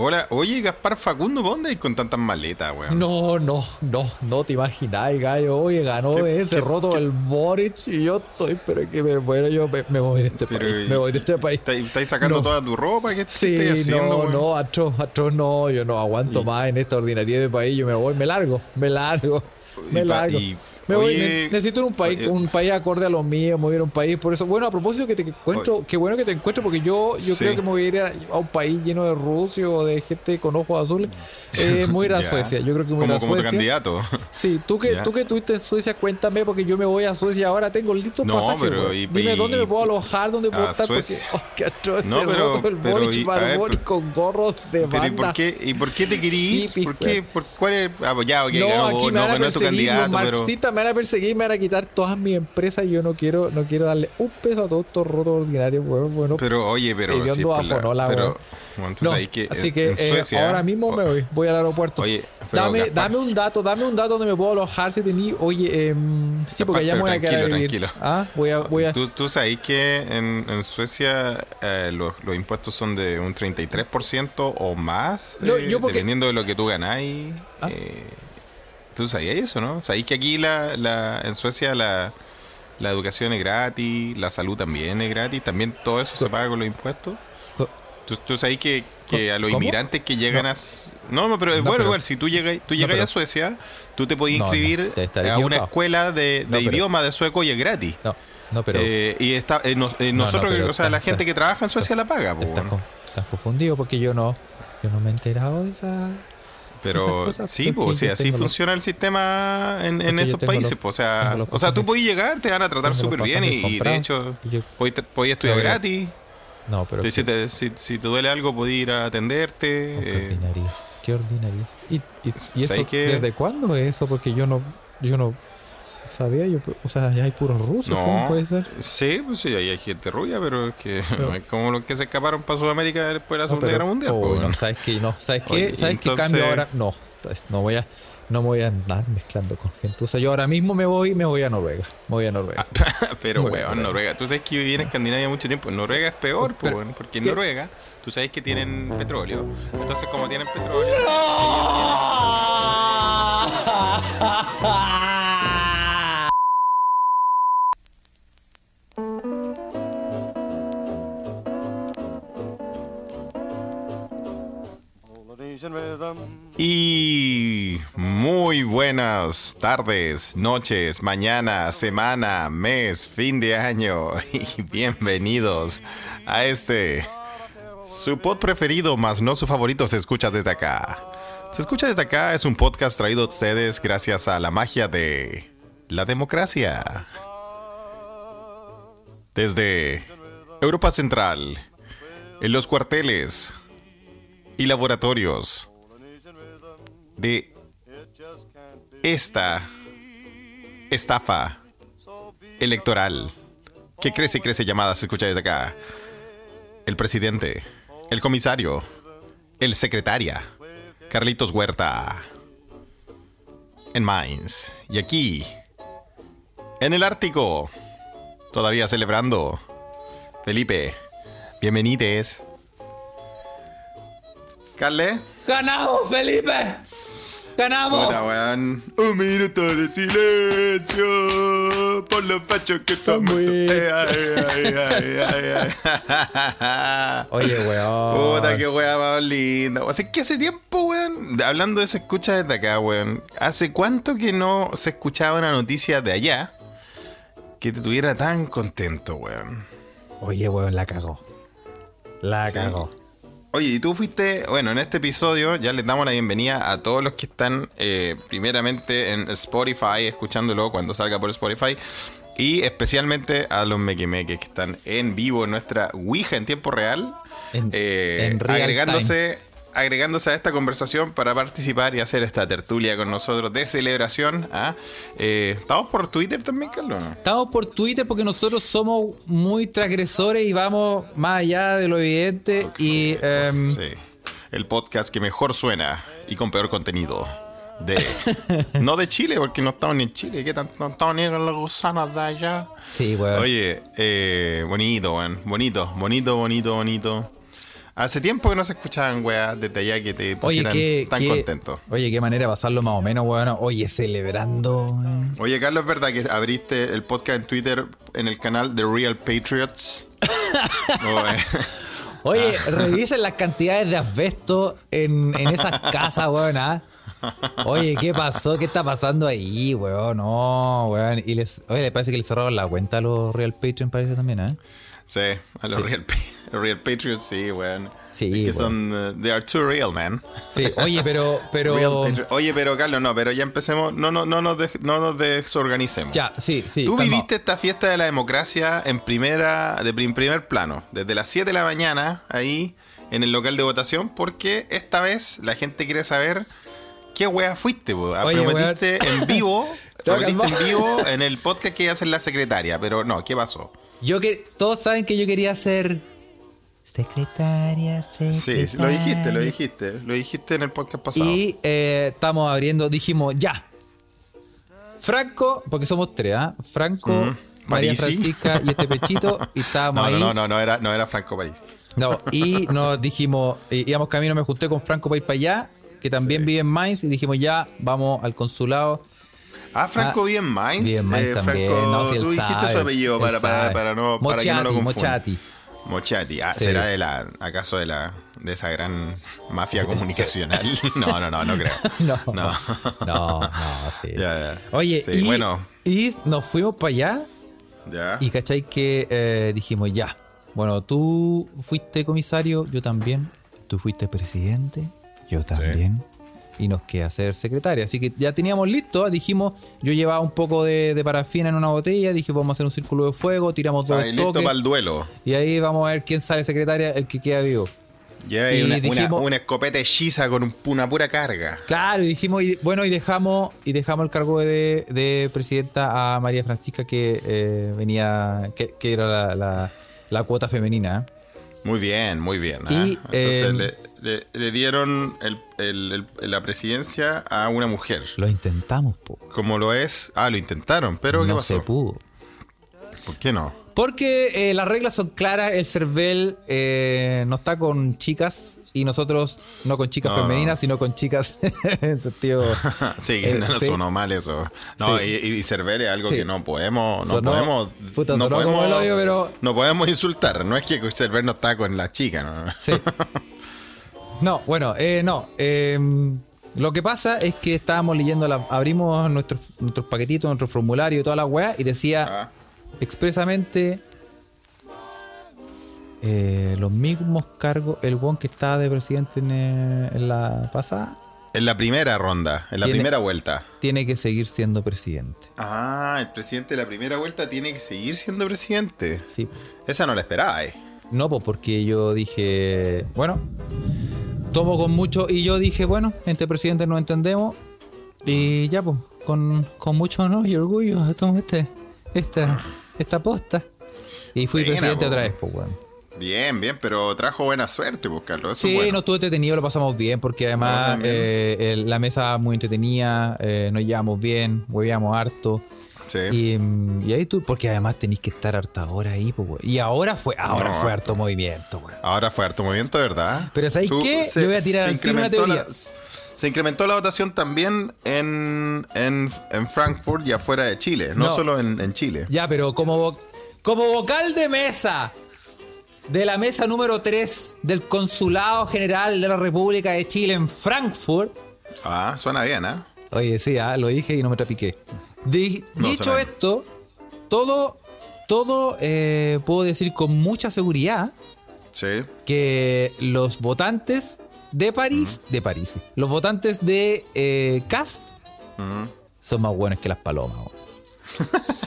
Hola, oye, Gaspar Facundo, ¿por dónde hay con tantas maletas, weón? No, no, no, no te imagináis, gallo. Oye, ganó ¿Qué- ese qué- roto qué- el Boric y yo estoy, pero que me muero, yo me, me voy de este Pero, país. Me voy de este país. ¿Estáis sacando No. toda tu ropa? ¿Qué Sí, estáis haciendo, no, weón? no, atroz, atroz, no, yo no aguanto más en esta ordinaria de país, yo me voy, me largo, me largo, me Y pa- largo. y- me voy, oye, ne- necesito un país, un país acorde a lo mío, me voy a ir a un país, por eso, bueno, a propósito que te encuentro, qué bueno que te encuentro, porque yo, yo Sí. creo que me voy a ir a, a un país lleno de rusios o de gente con ojos azules, eh, me voy a ir a. Suecia, yo creo que me voy Como, a como Suecia. candidato. Sí, tú que, Ya. tú que estuviste en Suecia, cuéntame, porque yo me voy a Suecia ahora, tengo listo el No, pasaje. pero y- Dime y- dónde me puedo alojar, dónde puedo estar, porque Suecia. oh, qué atroz No, pero- roto el Boric Barbón con gorros de Pero ¿y banda. por qué, ¿y por qué te? Hippie, ¿Por qué? ¿Por cuál es? Ah, pues ya, ok, no, ganó aquí me no van a los candidato, pero... van a perseguir, me van a quitar todas mis empresas y yo no quiero, no quiero darle un peso a todos estos rotos ordinarios, weón. Bueno, Pero oye, pero... Hediondo sí, por la- afonola, pero, bueno, no, que así en- que eh, Suecia- ahora mismo me voy, voy al aeropuerto. Oye, pero dame, Gaspar- dame un dato, dame un dato donde me puedo alojar si tení. Oye, em, sí, porque allá me voy a quedar a vivir. tranquilo. Ah, voy a, voy a. ¿Tú, tú sabes que en, en Suecia eh, los, los impuestos son de un 33% o más, No, eh, yo porque- dependiendo de lo que tú ganáis. Ah. ¿Tú sabías eso, no? ¿Sabéis que aquí la, la, en Suecia la, la educación es gratis, la salud también es gratis, también todo eso se paga con los impuestos? ¿Tú, tú sabes que, que a los ¿Cómo? inmigrantes que llegan a... s- No, no, pero No, bueno, pero- igual, si tú llegas, tú llegas pero- a Suecia, tú te No, no, inscribir te a una escuela de, de No, pero- idioma de sueco y es gratis. No, no, pero. Eh, y está, eh, nos- eh, No, no, nosotros, o sea, está- la gente está- que trabaja en Suecia la paga, po, estás, bueno. con- estás confundido porque yo no. Yo no me he enterado de esa. Pero sí, pues, yo así funciona el sistema en, esos países. los- pues, o sea, o sea, tú puedes llegar, te van a tratar súper bien y, de hecho puedes estudiar pero- gratis. No, pero. Si, te, si, si te duele algo, puedes ir a atenderte. oh, qué eh, ordinarias. Qué ordinarias. ¿Y, y, y ¿Sabes eso? qué? ¿Desde cuándo es eso? Porque yo no. Yo no. Sabía yo. O sea, ya hay puros rusos. ¿Cómo puede ser? Sí, pues sí, ahí hay gente rubia, pero es que Pero- no es como los que se escaparon para Sudamérica después de la No, Segunda pero- Guerra Mundial. oh, pues, no, bueno. ¿sabes qué? No, ¿sabes qué? Oye, ¿Sabes qué cambio ahora? No, entonces, no voy a no me voy a andar mezclando con gente. O sea, yo ahora mismo me voy me voy a Noruega. Me voy a Noruega. pero, Muy weón. Noruega. Tú sabes que yo viví en Escandinavia mucho tiempo. Noruega es peor, pues, Pero- porque en ¿qué? Noruega, tú sabes que tienen petróleo. Entonces, como tienen petróleo. Polynesian Y muy buenas tardes, noches, mañana, semana, mes, fin de año y bienvenidos a este su pod preferido, más no su favorito, se escucha desde acá. Se escucha desde acá es un podcast traído a ustedes gracias a la magia de la democracia. Desde Europa Central, en los cuarteles y laboratorios de esta estafa electoral que crece y crece llamada, se escucha desde acá. El presidente, el comisario, el secretaria, Carlitos Huerta, en Mainz. Y aquí, en el Ártico, todavía celebrando. Felipe, bienvenides. Carle. ¡Ganamos, Felipe! ¡Ganamos! Puta, weón. Un minuto de silencio por los fachos que estamos. Eh, ay, ay, ay, ay, ay. Oye, weón. Puta, qué weá más linda. O sea, que hace tiempo, weón. Hablando de se escucha desde acá, weón. ¿Hace cuánto que no se escuchaba una noticia de allá que te tuviera tan contento, weón? Oye, weón, la cagó. La cagó. Oye, y tú fuiste, bueno, en este episodio ya les damos la bienvenida a todos los que están eh, primeramente en Spotify, escuchándolo cuando salga por Spotify, y especialmente a los mequemeques que están en vivo en nuestra Ouija en tiempo real, En- eh, en agregándose, agregándose a esta conversación para participar y hacer esta tertulia con nosotros de celebración. ¿ah? Eh, ¿Estamos por Twitter también, Carlos? no? Estamos por Twitter porque nosotros somos muy transgresores y vamos más allá de lo evidente. Y em, Sí. El podcast que mejor suena y con peor contenido. De, no de Chile, porque no estamos ni en Chile. ¿Qué tanto? No estamos ni con los gusanos de allá. sí, weón. Oye, eh, bonito, weón. Bonito, bonito, bonito, bonito. Hace tiempo que no se escuchaban, weá, desde allá que te Oye, pusieran qué, tan qué- contento. Oye, qué manera de pasarlo más o menos, weón. Oye, celebrando. weón. Oye, Carlos, ¿es verdad que abriste el podcast en Twitter en el canal The Real Patriots? O, eh, Oye, Ah. revisen las cantidades de asbesto en, en esas casas, weón. ¿ah? Oye, ¿qué pasó? ¿Qué está pasando ahí, weón? No, weón. Y les, oye, le parece que le cerraron la cuenta a los Real Patreon, parece también, ¿eh? sí, a los Sí. Real, Pa- Real Patriots, sí, weón. Sí, Es que weón. son. uh, they are too real, man. Sí, oye, pero, pero. Oye, pero Carlos, no, pero ya empecemos. No, no, no, nos, no nos desorganicemos. Ya, sí, sí. Tú calma. viviste esta fiesta de la democracia en primera, de prim- primer plano, desde las 7 de la mañana, ahí en el local de votación, porque esta vez la gente quiere saber qué wea fuiste, Oye, prometiste en vivo, prometiste en vivo en el podcast que iba a hacer la secretaria, pero no, ¿qué pasó? Yo que. Todos saben que yo quería ser. Secretaria, secretaria. Sí, lo dijiste, lo dijiste, lo dijiste en el podcast pasado. Y eh, estamos abriendo, dijimos, ya. Franco, porque somos tres, ¿ah? Franco, María Parisi. Francisca y este pechito. Y estábamos no, ahí. no, no, no, no era, no era Franco París. No, y nos dijimos, íbamos camino, me junté con Franco para ir para allá, que también vive en Mainz, y dijimos, ya, vamos al consulado. Ah, Franco Ah, vive en Mainz. vive en Mainz Eh, también, Franco, no, si él tú dijiste su apellido para, para, para no, para que no lo Mochati. Mochati. Ah, Sí. ¿será de la, acaso de la, de esa gran mafia comunicacional? No, no, no, no creo. No, No. no, no, sí. Ya, ya. Oye, Sí, y, bueno. y nos fuimos para allá Ya. y cachai que eh, dijimos, ya, bueno, tú fuiste comisario, yo también, tú fuiste presidente, yo también. Y nos queda ser secretaria. Así que ya teníamos listo. Dijimos, yo llevaba un poco de, de parafina en una botella. Dije, vamos a hacer un círculo de fuego. Tiramos dos Estáis listo toques. para el duelo. Y ahí vamos a ver quién sale secretaria, el que queda vivo. Ya Y una, dijimos- una, una escopeta hechiza con un- una pura carga. Claro, y dijimos, y, bueno, y dejamos, y dejamos el cargo de, de presidenta a María Francisca, que eh, venía, que, que era la, la- la cuota femenina. ¿eh? Muy bien, muy bien. ¿ah? Y, Entonces eh, le, le- le dieron el- el- el- la presidencia a una mujer. Lo intentamos, po. Como lo es. Ah, lo intentaron, pero ¿qué no pasó? se pudo. ¿Por qué no? Porque eh, las reglas son claras, el CERVEL eh, no está con chicas y nosotros no con chicas No, femeninas, sino con chicas en sentido... sí, eh, no, no sí. sonó mal eso. No, Sí. y, y Cervel es algo Sí. que no podemos. No Sonó- podemos. puta, no podemos, como el hoyo, pero- No podemos insultar. No es que Cervel no está con la chica, ¿no? Sí. No, bueno, eh, no. eh, lo que pasa es que estábamos leyendo, la, abrimos nuestros, nuestros paquetitos, nuestro formulario y toda la weá, y decía Ah, expresamente eh, los mismos cargos, el one que estaba de presidente en, eh, en la pasada, en la primera ronda, en la Tiene- primera vuelta. tiene que seguir siendo presidente. Ah, el presidente de la primera vuelta tiene que seguir siendo presidente. Sí. Esa no la esperaba, eh. No, pues porque yo dije, bueno, tomo con mucho, y yo dije, bueno, entre presidentes nos entendemos, y ya, pues, con, con mucho honor y orgullo tomo este, esta, esta posta. Y fui Buena, presidente po. otra vez, pues, bueno. Bien, bien, pero trajo buena suerte, pues, Carlos. Eso Sí, bueno. no estuvo entretenido, lo pasamos bien, porque además eh, el- la mesa muy entretenida, eh, nos llevamos bien, hueveamos harto. Sí. Y, y ahí tú, porque además tenéis que estar harta hora ahí, pues. Y ahora fue, ahora No, fue harto. movimiento, güey. Ahora fue harto movimiento, ¿verdad? Pero ¿sabéis qué? se- Yo voy a tirar al tiro una incrementó teoría. la- se incrementó la votación también en, en, en Frankfurt y afuera de Chile, no, No. solo en, en Chile. Ya, pero como, vo- como vocal de mesa de la mesa número 3 del Consulado General de la República de Chile en Frankfurt. Ah, suena bien, ¿eh? Oye, sí, ah, lo dije y no me trapiqué. No, dicho esto, todo, todo eh, puedo decir con mucha seguridad Sí. que los votantes de París, de París, los votantes de eh, Cast son más buenos que las palomas.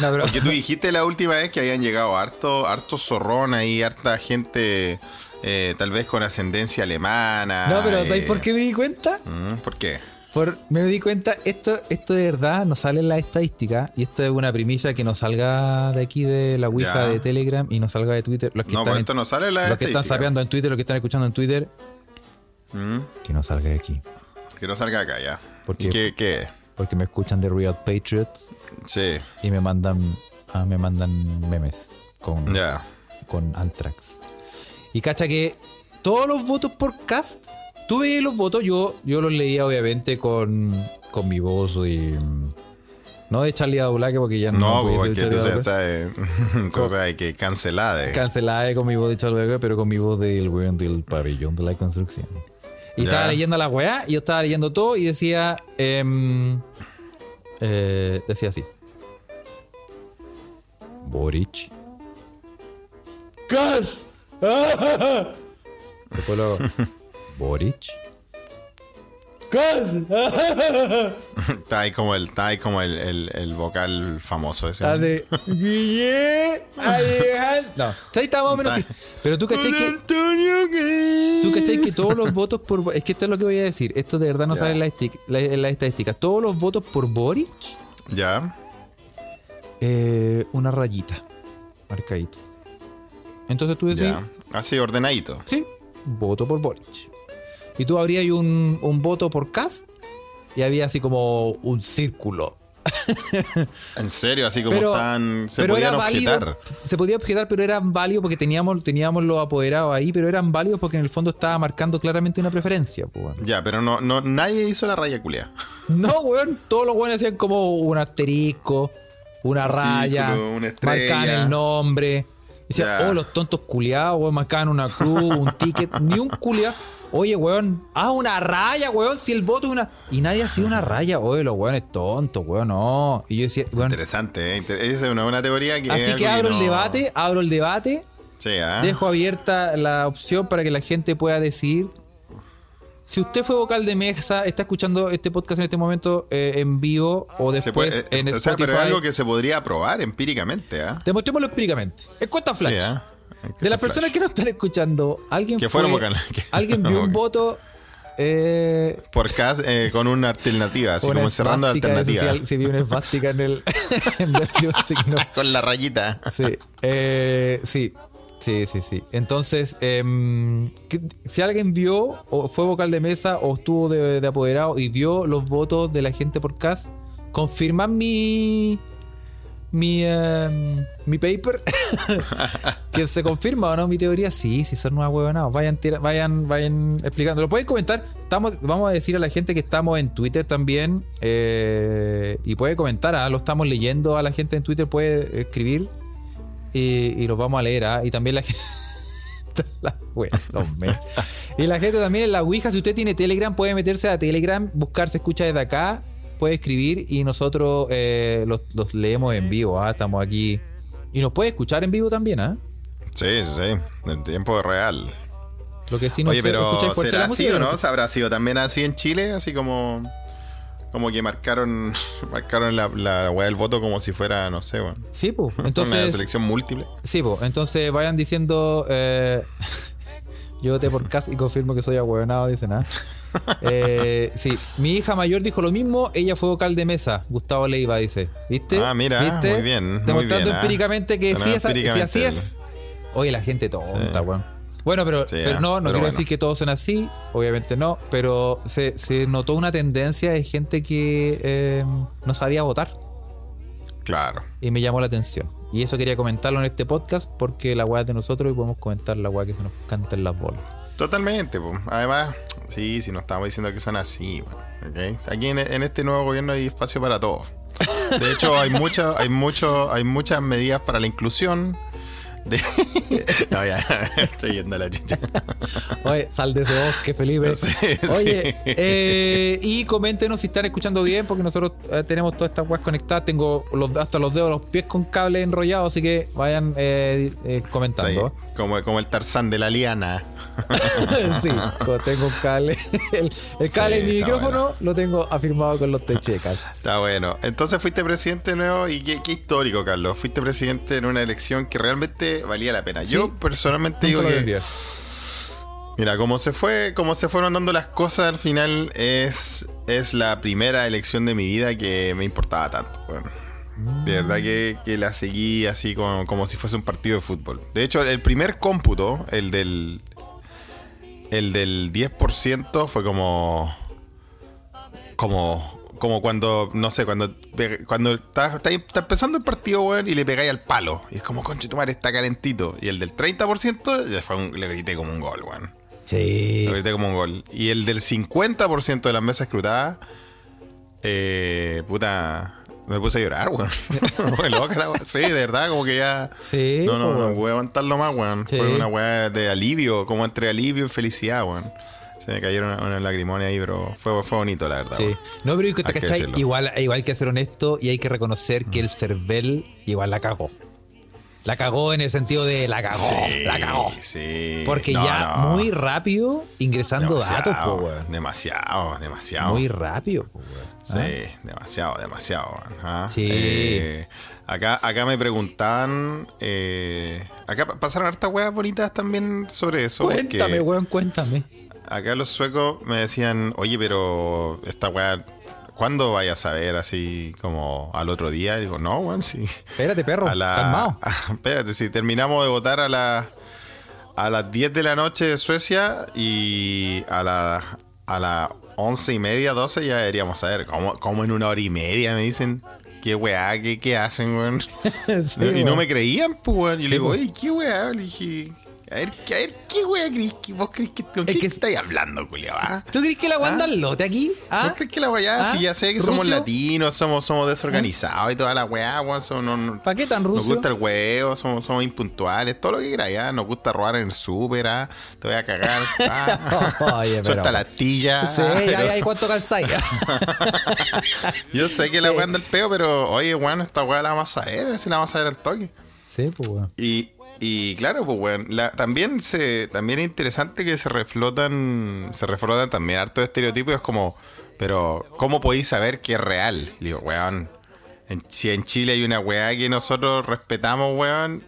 No, pero, Que tú dijiste la última vez que habían llegado harto, harto zorrón ahí, harta gente eh, tal vez con ascendencia alemana. no, pero eh, ¿sabes por qué me di cuenta? ¿Por qué? Por, me di cuenta, esto, esto de verdad no sale en la estadística y esto es una primicia que no salga de aquí de la Ouija Ya. de Telegram y no salga de Twitter. Los que No, están pues en- esto no sale en la Los que están sapeando en Twitter, los que están escuchando en Twitter, Mm, que no salga de aquí. que no salga acá ya. ¿Por ¿Y qué? qué? qué? Porque me escuchan de Real Patriots Sí, y me mandan, ah, me mandan memes con, ya. con Anthrax. Y cacha que todos los votos por cast, tú veías los votos, yo, yo los leía obviamente con, con mi voz y. No de Charlie Adulaque porque ya no, No, porque entonces, está, eh, entonces hay que cancelar. eh. Cancelada con mi voz de Charlie Adulaque, pero con mi voz del weón del pabellón de la construcción. Y Ya. estaba leyendo la weá, y yo estaba leyendo todo y decía. em, eh, decía así. Boric. ¡Gas! Después luego. Boric. Está ahí como el, está ahí como el, el, el vocal famoso ese. Guille. Alejandro. No, ahí está más o menos así. Pero tú caché que. Tú cachai que todos los votos por. Es que esto es lo que voy a decir. Esto de verdad no sale en la, la- en la estadística. Todos los votos por Boric, Ya. eh, una rayita. Marcadito. Entonces tú decís. Así ordenadito. sí, voto por Boric. Y tú abrías un, un voto por Cast y había así como un círculo. En serio, así como Pero, están. Se pero era válido. objetar. Se podía objetar, pero eran válidos porque teníamos, teníamos los apoderados ahí, pero eran válidos porque en el fondo estaba marcando claramente una preferencia. pues. Ya, pero no, no, nadie hizo la raya culia. No, weón. Todos los weones hacían como un asterisco, una Un raya, círculo, una marcaban el nombre. Decían, oh, los tontos culiados, weón, marcaban una cruz, un ticket, ni un culiado. Oye, weón, ah, una raya, weón, si el voto es una. Y nadie hacía una raya, oye, los weones tontos, weón, no. Y yo decía, weón. Interesante, ¿eh? Inter- Esa es una buena teoría que. es Así que abro el no- debate, abro el debate, Sí, ¿ah? dejo abierta la opción para que la gente pueda decidir. Si usted fue vocal de mesa, está escuchando este podcast en este momento eh, en vivo o después puede- eh, en o sea, Spotify. pero es algo que se podría probar empíricamente, ¿ah? Demostrémoslo empíricamente. Encuesta Sí, flash. ¿ah? De las personas que nos están escuchando, alguien Que fue, fueron vocal- que- alguien vio un voto eh, Por cas- eh, con una alternativa, así una como cerrando la alternativa. al- si vio una esvástica en el, en el signo. Con la rayita. Sí, eh, sí, sí, sí, sí. Entonces, em, si alguien vio o fue vocal de mesa o estuvo de, de apoderado y vio los votos de la gente por CAS, confirman mi mi em, mi paper que se confirma o no mi teoría sí sí son unas huevonadas. Vayan vayan vayan explicando. Lo pueden comentar. Estamos vamos a decir a la gente que estamos en Twitter también eh, y puede comentar ¿ah? lo estamos leyendo a la gente en Twitter puede escribir y, los vamos a leer ¿ah? y también la gente y la gente también en la Ouija si usted tiene Telegram puede meterse a Telegram buscar se escucha desde acá puede escribir y nosotros eh, los, los leemos en vivo ¿ah? estamos aquí y nos puede escuchar en vivo también ¿ah? Sí, sí, sí. En tiempo real. Lo que sí no Oye, sé, pero ¿escucháis fuerte ¿será así o no? no? ¿Habrá sido también así en Chile? Así como. Como que marcaron marcaron la, la weá del voto como si fuera, no sé, bueno, Sí, pues. una Entonces, selección múltiple. sí, pues. Entonces vayan diciendo. Eh, yo voté por Cas y confirmo que soy ahueonado, dicen, ¿ah? Eh, sí, mi hija mayor dijo lo mismo, ella fue vocal de mesa, Gustavo Leiva dice, ¿viste? Ah, mira, ¿Viste? muy bien, muy Demostrando ah. empíricamente que sí es, si así es. Oye, la gente tonta, Sí. weón. Bueno, pero, Sí, pero ah, no, no pero quiero bueno. decir que todos son así, obviamente no, pero se, se notó una tendencia de gente que eh, no sabía votar Claro. y me llamó la atención. Y eso quería comentarlo en este podcast porque la weá es de nosotros y podemos comentar la weá que se nos canta en las bolas. Totalmente, pues. Además, sí, sí, no estamos diciendo que son así. Aquí en, en este nuevo gobierno hay espacio para todos. De hecho, hay mucho, hay mucho, hay muchas medidas para la inclusión. De... No, ya, estoy yendo a la chicha. Oye, sal de ese bosque, Felipe. Sí, Oye, sí. eh, y coméntenos si están escuchando bien, porque nosotros eh, tenemos todas estas weas conectadas. Tengo los, hasta los dedos, los pies con cable enrollados, así que vayan eh, eh, comentando. como, como el Tarzán de la liana. sí, como tengo un cable. El, el cable Sí, de mi micrófono lo tengo afirmado con los techecas. Está bueno. Entonces fuiste presidente de nuevo y qué, qué histórico, Carlos. Fuiste presidente en una elección que realmente valía la pena. Yo personalmente digo que. Mira, como se fue, como se fueron dando las cosas al final, es, es la primera elección de mi vida que me importaba tanto. De verdad que, que la seguí así como, como si fuese un partido de fútbol. De hecho, el primer cómputo, el del. El del 10% fue como. Como. como cuando, no sé, cuando cuando está, está, empezando el partido, weón, y le pegáis al palo. Y es como, conche tu madre, está calentito. Y el del 30% ya fue le grité como un gol, weón. Sí. Le grité como un gol. Y el del 50% de las mesas escrutadas, eh, puta, me puse a llorar, weón. sí, de verdad, como que ya. Sí. No, no, no, voy a aguantarlo más, weón. Fue una weá de alivio, como entre alivio y felicidad, weón. Se me cayeron unas lagrimones ahí, pero fue, fue bonito, la verdad. Sí. No, pero ¿cachai? Igual, igual hay que ser honesto y hay que reconocer que el Cervel igual la cagó. La cagó en el sentido de la cagó, la cagó. Sí. Porque ya muy rápido ingresando datos, po, weón. Demasiado, demasiado. Muy rápido, po, weón. Sí, ¿Ah? demasiado, demasiado. ¿ah? Sí. Eh, acá, acá me preguntaban. Eh, acá pasaron hartas weas bonitas también sobre eso. Cuéntame, weón, cuéntame acá los suecos me decían, oye, pero esta weá, ¿cuándo vayas a ver así como al otro día? Y digo, no, weón, sí. Espérate, perro, calmado. espérate, si terminamos de votar a la a las 10 de la noche de Suecia y a la a las 11 y media, 12 ya deberíamos saber. ¿Cómo, en una hora y media? Me dicen. ¿Qué weá? ¿Qué, hacen, weón? y no me creían, pues, weón. Y le digo, oye, ¿qué weá? Le dije, a ver, a ver, ¿qué wea crees que vos crees que con es que estáis hablando, culiao? Ah? ¿Tú crees que la wea anda al lote aquí? ¿Ah? ¿Vos crees que la wea ¿Ah? Si ya sé que somos latinos, somos, somos desorganizados y toda la weá, weón. ¿Para qué tan ruso? Nos gusta el huevo, somos, somos impuntuales, todo lo que queráis, ¿ah? Nos gusta robar en el súper, ¿ah? Te voy a cagar. ¿ah? Oye, pero... Suelta la tilla. Sí, pero... ahí, ¿cuánto calzáis? Yo sé que la wea anda el peo, pero oye, weón, esta wea la vamos a ver, si la vamos a ver al toque. Weón. Y, y claro, pues bueno, también se también es interesante que se reflotan se reflotan también harto estereotipos, es como, pero ¿cómo podéis saber que es real? Digo, weón, si en Chile hay una weá que nosotros respetamos, weón,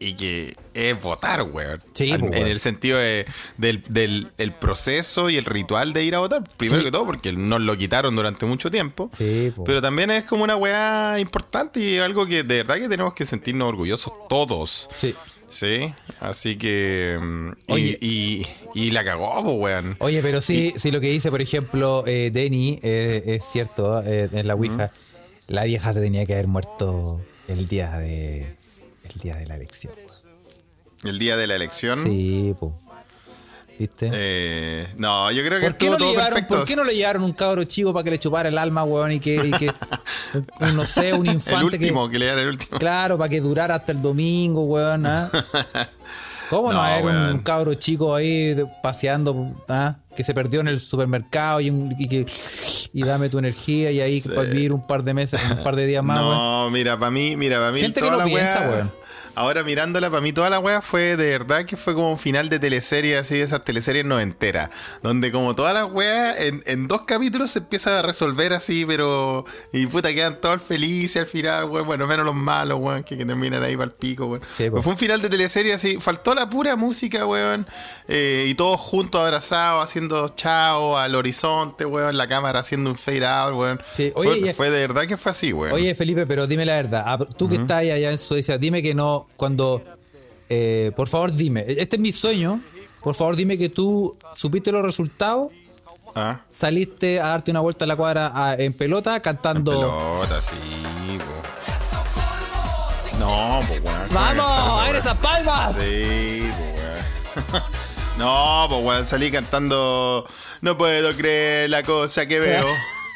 y que es votar, weón. Sí, en, pues, el sentido de, del, el proceso y el ritual de ir a votar. Primero que todo, porque nos lo quitaron durante mucho tiempo. Sí, pues. Pero también es como una weá importante y algo que de verdad que tenemos que sentirnos orgullosos todos. Sí. Sí, así que. Mm, Oye, y, y, la cagó, pues, weón. Oye, pero sí, sí, lo que dice, por ejemplo, eh, Denny, eh, es cierto, eh, en la Ouija, la vieja se tenía que haber muerto el día de el día de la elección. ¿El día de la elección? Sí, pues. ¿Viste? Eh, no, yo creo que ¿Por qué, no le llevaron, ¿Por qué no le llevaron un cabro chico para que le chupara el alma, weón? Y que, y que no sé, un infante el último, que, le diera el último. Claro, para que durara hasta el domingo, weón. ¿ah? ¿Cómo no, haber un cabro chico ahí paseando, ¿ah? que se perdió en el supermercado y, y, y dame tu energía y ahí para vivir un par de meses, un par de días más, No, mira, para mí, mira, para mí. Gente que no piensa, weón ahora mirándola, para mí toda la wea fue de verdad que fue como un final de teleserie, así de esas teleseries no enteras. Donde como toda la wea en, dos capítulos se empieza a resolver así, pero. Y puta, quedan todos felices al final, weón. Bueno, menos los malos, weón, que, terminan ahí para el pico, weón. fue un final de teleserie así, faltó la pura música, weón. Eh, y todos juntos abrazados, haciendo chao al horizonte, weón. La cámara haciendo un fade out, weón. fue, de verdad que fue así, weón. Oye, Felipe, pero dime la verdad. Ah, tú que estás allá en Suecia, dime que no cuando, eh, por favor dime, este es mi sueño, por favor dime que tú supiste los resultados, ah. saliste a darte una vuelta a la cuadra en pelota cantando... En pelota, sí, No, pues weón. ¡Vamos! ¡A esas palmas! Sí, pues No, pues weón, salí cantando No puedo creer la cosa que veo.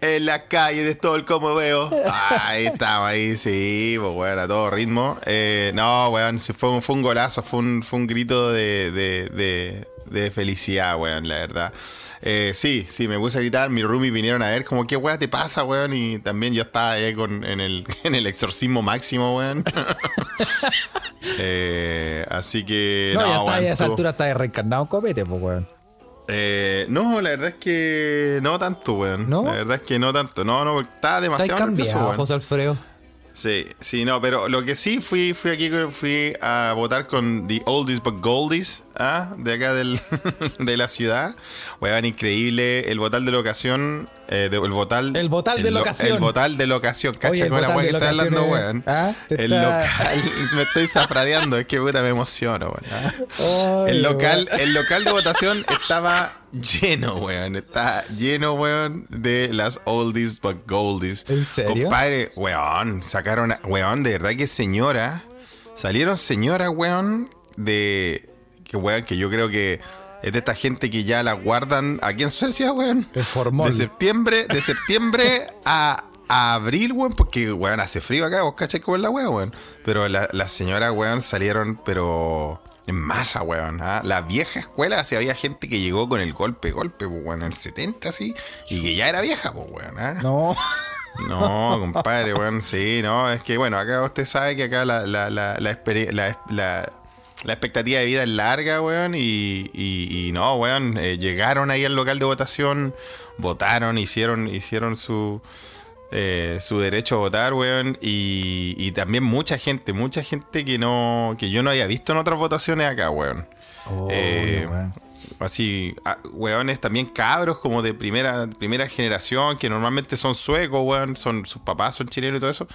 en la calle de todo el como veo. Ahí estaba, ahí sí, pues bueno, a todo ritmo. Eh, no, weón, fue un, fue un golazo, fue un, fue un grito de, de, de, felicidad, weón, la verdad. Eh, sí, sí, me puse a gritar, mis roomies vinieron a ver como, ¿qué weón te pasa, weón? Y también yo estaba ahí con, en, el, en el exorcismo máximo, weón. eh, así que... No, ya está, a esa altura está reencarnado copete, pues, weón. Eh, no, la verdad es que no tanto, weón. ¿No? La verdad es que no tanto. No, no, está demasiado cambiado, weón. José Alfredo. Sí, sí, no, pero lo que sí fui, fui aquí, fui a votar con The Oldies But Goldies, ¿ah? de acá del, de la ciudad. Weón, increíble. El votar de la ocasión Eh, de- el votal. El votal de lo- locación. El votal de locación. Cacha Oye, el weá de que está locación hablando, es- weón. ¿Ah? El está- local. Me estoy zafradeando, es que puta me emociono, weón. ¿ah? El local, weón. el local de votación estaba lleno, weón. Está lleno, weón, de las oldies but goldies. ¿En serio? Compadre, weón, sacaron, a- weón, de verdad que señora. Salieron señoras, weón, de. Que weón, que yo creo que es de esta gente que ya la guardan aquí en Suecia, weón. De septiembre, de septiembre a, a abril, weón, porque, weón, hace frío acá, vos cachai cómo es la weón, weón. Pero la- las señoras, weón, salieron, pero en masa, weón. ¿ah? La vieja escuela, si había gente que llegó con el golpe, golpe, pues, weón, en el 70, así, y que ya era vieja, pues, weón. ¿ah? No. No, compadre, weón, sí, no, es que bueno, acá usted sabe que acá la, la, la, la- la- expectativa de vida es larga, weón, y, y- y no, weón, eh, llegaron ahí al local de votación, votaron, hicieron, hicieron su, eh, su derecho a votar, weón, y, y también mucha gente, mucha gente que no, que yo no había visto en otras votaciones acá, weón. Oh, Eh, weón. Así, ah, weones también cabros como de primera, primera generación, que normalmente son suecos, weón, son, sus papás son chilenos y todo eso.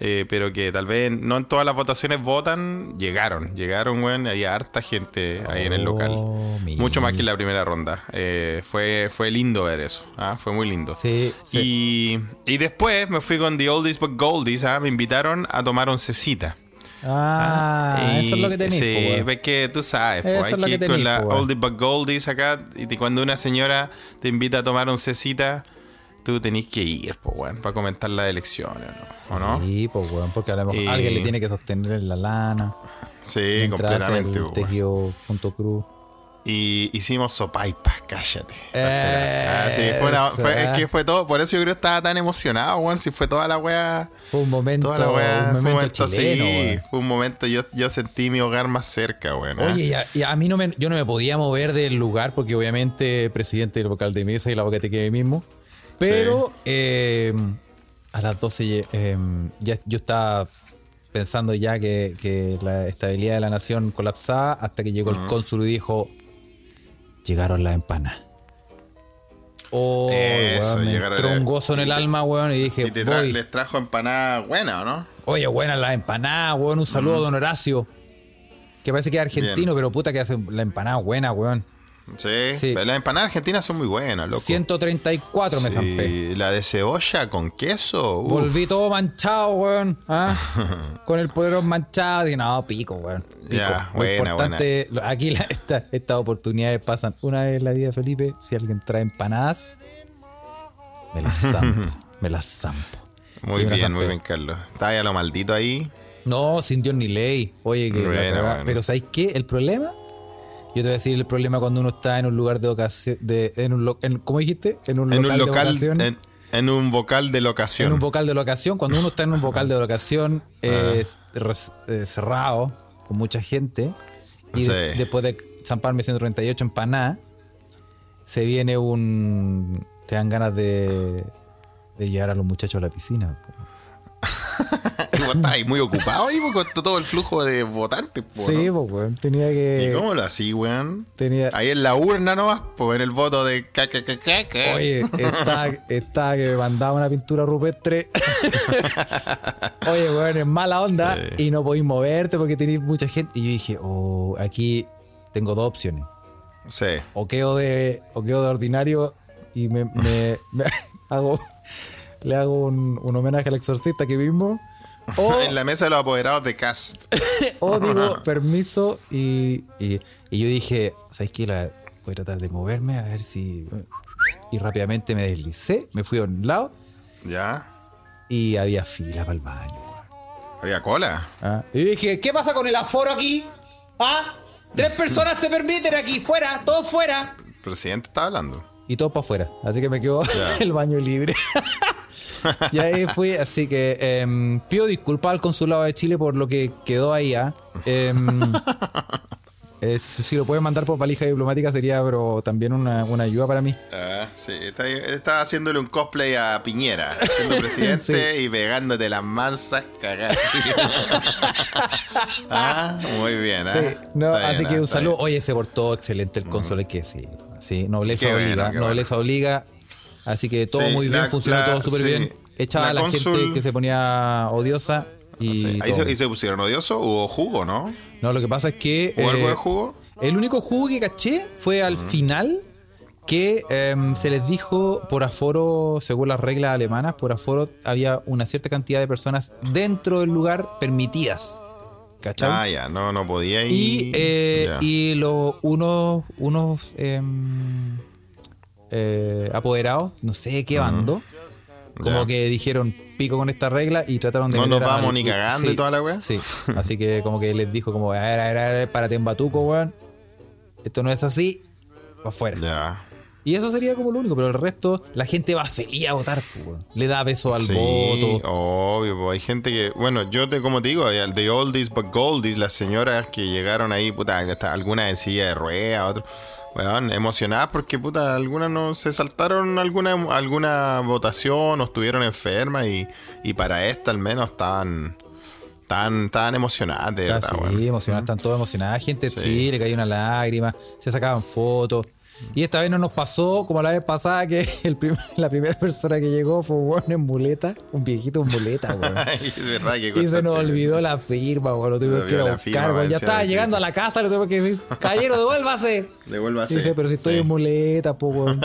Eh, pero que tal vez no en todas las votaciones votan, llegaron, llegaron, weón, había harta gente ahí en el local. Oh, Mucho más que en la primera ronda. Eh, fue, fue lindo ver eso, ah, fue muy lindo. Sí, sí. Y, y después me fui con The Oldies but Goldies, ah, me invitaron a tomar oncecita. Ah, eso es lo que tenéis, Sí, po, weón. es que tú sabes, po, Eso hay es lo que que ir con la po, weón. oldie but goldies acá. Y cuando una señora te invita a tomar oncecita, tú tenés que ir, po, weón, para comentar las elecciones, ¿no? ¿O no? Sí, pues, weón, porque a lo mejor Y- alguien le tiene que sostener la lana. Sí, completamente, El tejido punto cruz. Y hicimos sopaipas, cállate. Sí, fue una- fue- es que fue todo, por eso yo creo que estaba tan emocionado, weón. Si fue toda la weá. Fue un momento, Toda la un Fue un momento, momento, chileno, sí. Fue un momento, yo, yo sentí mi hogar más cerca, weón. ¿ah? Oye, y a, y a mí no me, yo no me podía mover del lugar porque obviamente presidente del vocal de mesa y la boca te quedé mismo. Pero eh, a las 12 eh, ya yo estaba pensando ya que, que la estabilidad de la nación colapsaba hasta que llegó el cónsul y dijo, llegaron las empanadas. Oh, Eso, weón, me entró un gozo en el alma, weón, y dije, y te tra- voy. les trajo empanada buena, ¿o no? Oye, buenas las empanadas, weón. Un saludo a don Horacio. Que parece que es argentino, Bien. pero puta que hace la empanada buena, weón. Sí, las empanadas argentinas son muy buenas, loco. 134 me zampé. Sí, la de cebolla con queso. uf. Volví todo manchado, weón. ¿ah? Con el poderón manchado. Dije, no, pico, weón. Pico. Ya, Lo buena, importante, aquí la- esta- estas oportunidades pasan una vez en la vida, Felipe. Si alguien trae empanadas, me las zampo. me las zampo. Muy Y bien, muy bien, Carlos. Está ya lo maldito ahí. No, sin Dios ni ley. Oye, que Bueno. Pero ¿sabes qué? El problema. Yo te voy a decir el problema cuando uno está en un lugar de ocasión. De, en un, lo- en- ¿Cómo dijiste? En un En local, un local, de ocasión. en, en un vocal de locación. En un vocal de locación. Cuando uno está en un vocal de locación eh, es- res- eh, cerrado, con mucha gente, y de- Sí. después de zamparme 138 empanadas, se viene un. Te dan ganas de, de llevar a los muchachos a la piscina. po. Ahí muy ocupado ahí po, con todo el flujo de votantes. po, Sí, ¿no? pues, weón. Tenía que. ¿Y cómo lo así, weón? Tenía, Ahí en la urna nomás, pues en el voto de. Oye, estaba, estaba que me mandaba una pintura rupestre. Oye, weón, es mala onda Sí. y no podéis moverte porque tenéis mucha gente. Y yo dije, oh, aquí tengo dos opciones. Sí. O quedo de, o quedo de ordinario y me, me- me hago, le hago un, un homenaje al exorcista que mismo. O, En la mesa de los apoderados de Cast. o digo, permiso. Y, y, y yo dije, ¿sabes qué? La- voy a tratar de moverme a ver si. Y rápidamente me deslicé, me fui a un lado. ¿Ya? y había fila para el baño. ¿Había cola? Ah, Y dije, ¿qué pasa con el aforo aquí? ¿Ah? Tres personas se permiten aquí, fuera, todos fuera. El presidente estaba hablando. Y todos para afuera. Así que me quedó el baño libre. y ahí fui, así que em, pido disculpas al consulado de Chile por lo que quedó ahí. ¿ah? Em, eh, si, lo pueden mandar por valija diplomática sería pero también una, una ayuda para mí. Ah, sí, está, está haciéndole un cosplay a Piñera, siendo presidente y pegándote las mansas cagadas. ah, muy bien, ¿ah? Sí, no, Está así bien, que ah, un saludo. bien. Oye, se portó excelente el cónsul, hay que decirlo. Sí, nobleza Qué obliga. bueno, nobleza obliga Así que todo Sí, muy bien, la- funcionó la- todo súper sí. bien. Echaba La a la gente que se ponía odiosa y. Ahí se, y se pusieron odioso, hubo jugo, ¿no? No, lo que pasa es que. ¿Hubo algo eh, de jugo? El único jugo que caché fue al final que em, se les dijo por aforo, según las reglas alemanas, por aforo había una cierta cantidad de personas dentro del lugar permitidas. ¿Cachai? Ah, ya, no, no podía ir. y eh, y los unos, unos em, eh, apoderados, no sé de qué bando, como que dijeron pico con esta regla y trataron de No nos vamos ni cagando y toda la wea. Sí, así que como que les dijo como, a ver, a ver, a ver, párate en batuco, weón. Esto no es así, para afuera. Ya. Y eso sería como lo único, pero el resto, la gente va feliz a votar, weón. Le da beso al Sí, voto. obvio, pues, hay gente que, bueno, yo te, como te digo, al de oldies but goldies, las señoras que llegaron ahí, puta, hasta algunas en silla de ruedas, otras, weón, emocionadas porque, puta, algunas no se saltaron alguna, alguna votación o estuvieron enfermas y, y para esta al menos estaban, estaban, estaban emocionadas, de Ah, verdad, sí, emocionadas, están todos emocionadas. Gente, sí. Sí. le cayó una lágrima, se sacaban fotos. Y esta vez no nos pasó como la vez pasada que el prim- la primera persona que llegó fue un en muleta, un viejito en muleta, weón. Es verdad que Y se nos olvidó la firma, weón. Lo tuvimos que ir a buscar, weón. Ya estaba llegando a la casa, lo tuvimos que decir, caballero, devuélvase. Devuélvase. Dice, pero si estoy Sí. en muleta, po, weón.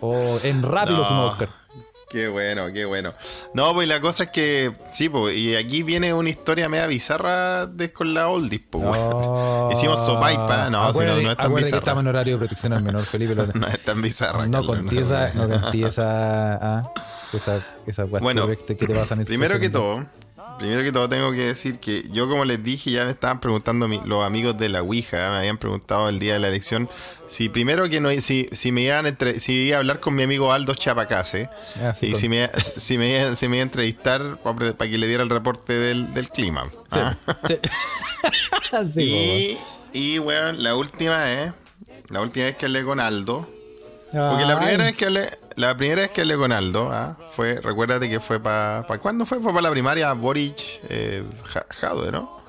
O en rápido No. fuimos a buscar. Qué bueno, qué bueno. No, pues la cosa es que, sí, pues, y aquí viene una historia media bizarra de con la oldies, pues, weón. Hicimos sopaipa, no, si no, no es tan acuérdate que bizarra. estamos en horario de protección al menor, Felipe. lo- No es tan bizarra. No conté esa, no esa, ah, esa, esa Bueno, que te pasan Primero que todo, primero que todo tengo que decir que yo como les dije ya me estaban preguntando mi- los amigos de la Ouija, me habían preguntado el día de la elección si primero que no si, si me iban entre- si iba a hablar con mi amigo Aldo Chapacase Ah, sí, y con- si me, si, me, iba- si me iba a entrevistar para, que le diera el reporte del, del clima. ¿ah? Sí. Y, y weón, la última vez, la última vez que hablé con Aldo, po. porque la Ay, primera vez que hablé, la primera vez que hablé con Aldo, ah, fue, recuérdate que fue para, ¿para cuándo fue? Fue para la primaria Boric eh, Ja- Jadwe, ¿no?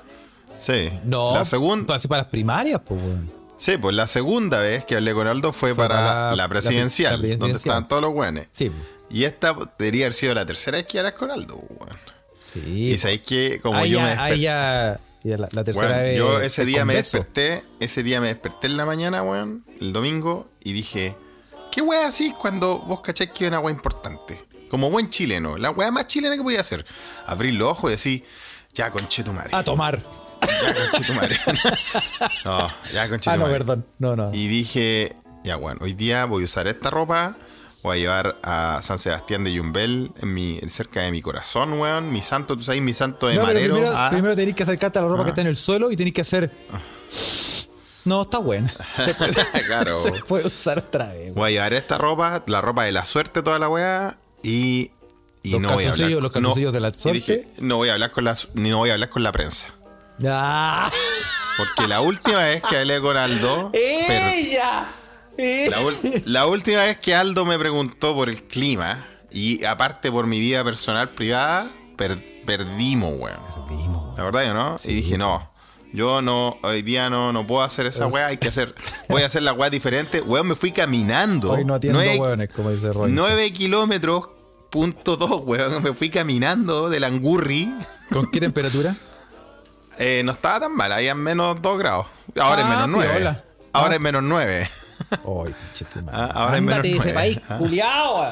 Sí. No, La segunda, para, para las primarias, pues, weón. sí, pues la segunda vez que hablé con Aldo fue, Fue para, para la, la- la presidencial, donde estaban todos los buenos. Sí, Y esta debería haber sido la tercera vez que hablas con Aldo, weón. sí. Y sabéis que como ahí yo ya, me desperté- ya, ya la, la tercera vez. yo ese es día me desperté, ese día me desperté en la mañana, weón, el domingo, y dije, ¿qué weá así cuando vos cacháis que es una weá importante? Como buen chileno, la weá más chilena que podía hacer. Abrir los ojos y decir, ya conche tu madre. A tomar. Ya conche tu madre. no, ya conche Ah, tu no, madre. perdón. No, no. Y dije, ya bueno, hoy día voy a usar esta ropa, voy a llevar a San Sebastián de Yumbel en mi, cerca de mi corazón, weón. Mi santo, tú sabes, mi santo de No, manero. primero, ah. primero tenés que acercarte a la ropa que está en el suelo y tenés que hacer. No, está buena. Se puede, Claro. se puede usar otra vez. Voy a llevar esta ropa, la ropa de la suerte, toda la weá, y. y Los no voy a hablar- los calzoncillos de la suerte. dije, no voy a hablar con la, ni no voy a hablar con la prensa. ¡Ah! Porque la última vez que hablé con Aldo. ¡Ella! ¡Eh! la, la última vez que Aldo me preguntó por el clima, y aparte por mi vida personal privada, per- perdimos, weón. Vimos, La verdad, yo no. Y dije, no. Yo no, hoy día no, no puedo hacer esa weá, hay que hacer, voy a hacer la weá diferente. Weón, me fui caminando. Hoy no atiendo Nueve- hueones, como dice Roy. 9 kilómetros, punto dos, weón. Me fui caminando de Langurri. ¿Con qué temperatura? Eh, no estaba tan mal, había menos 2 grados. Ahora es Ah, menos 9. piola. Ahora Ah. es menos 9. Ay. Ah, ahora es menos ese nueve. país, culiao.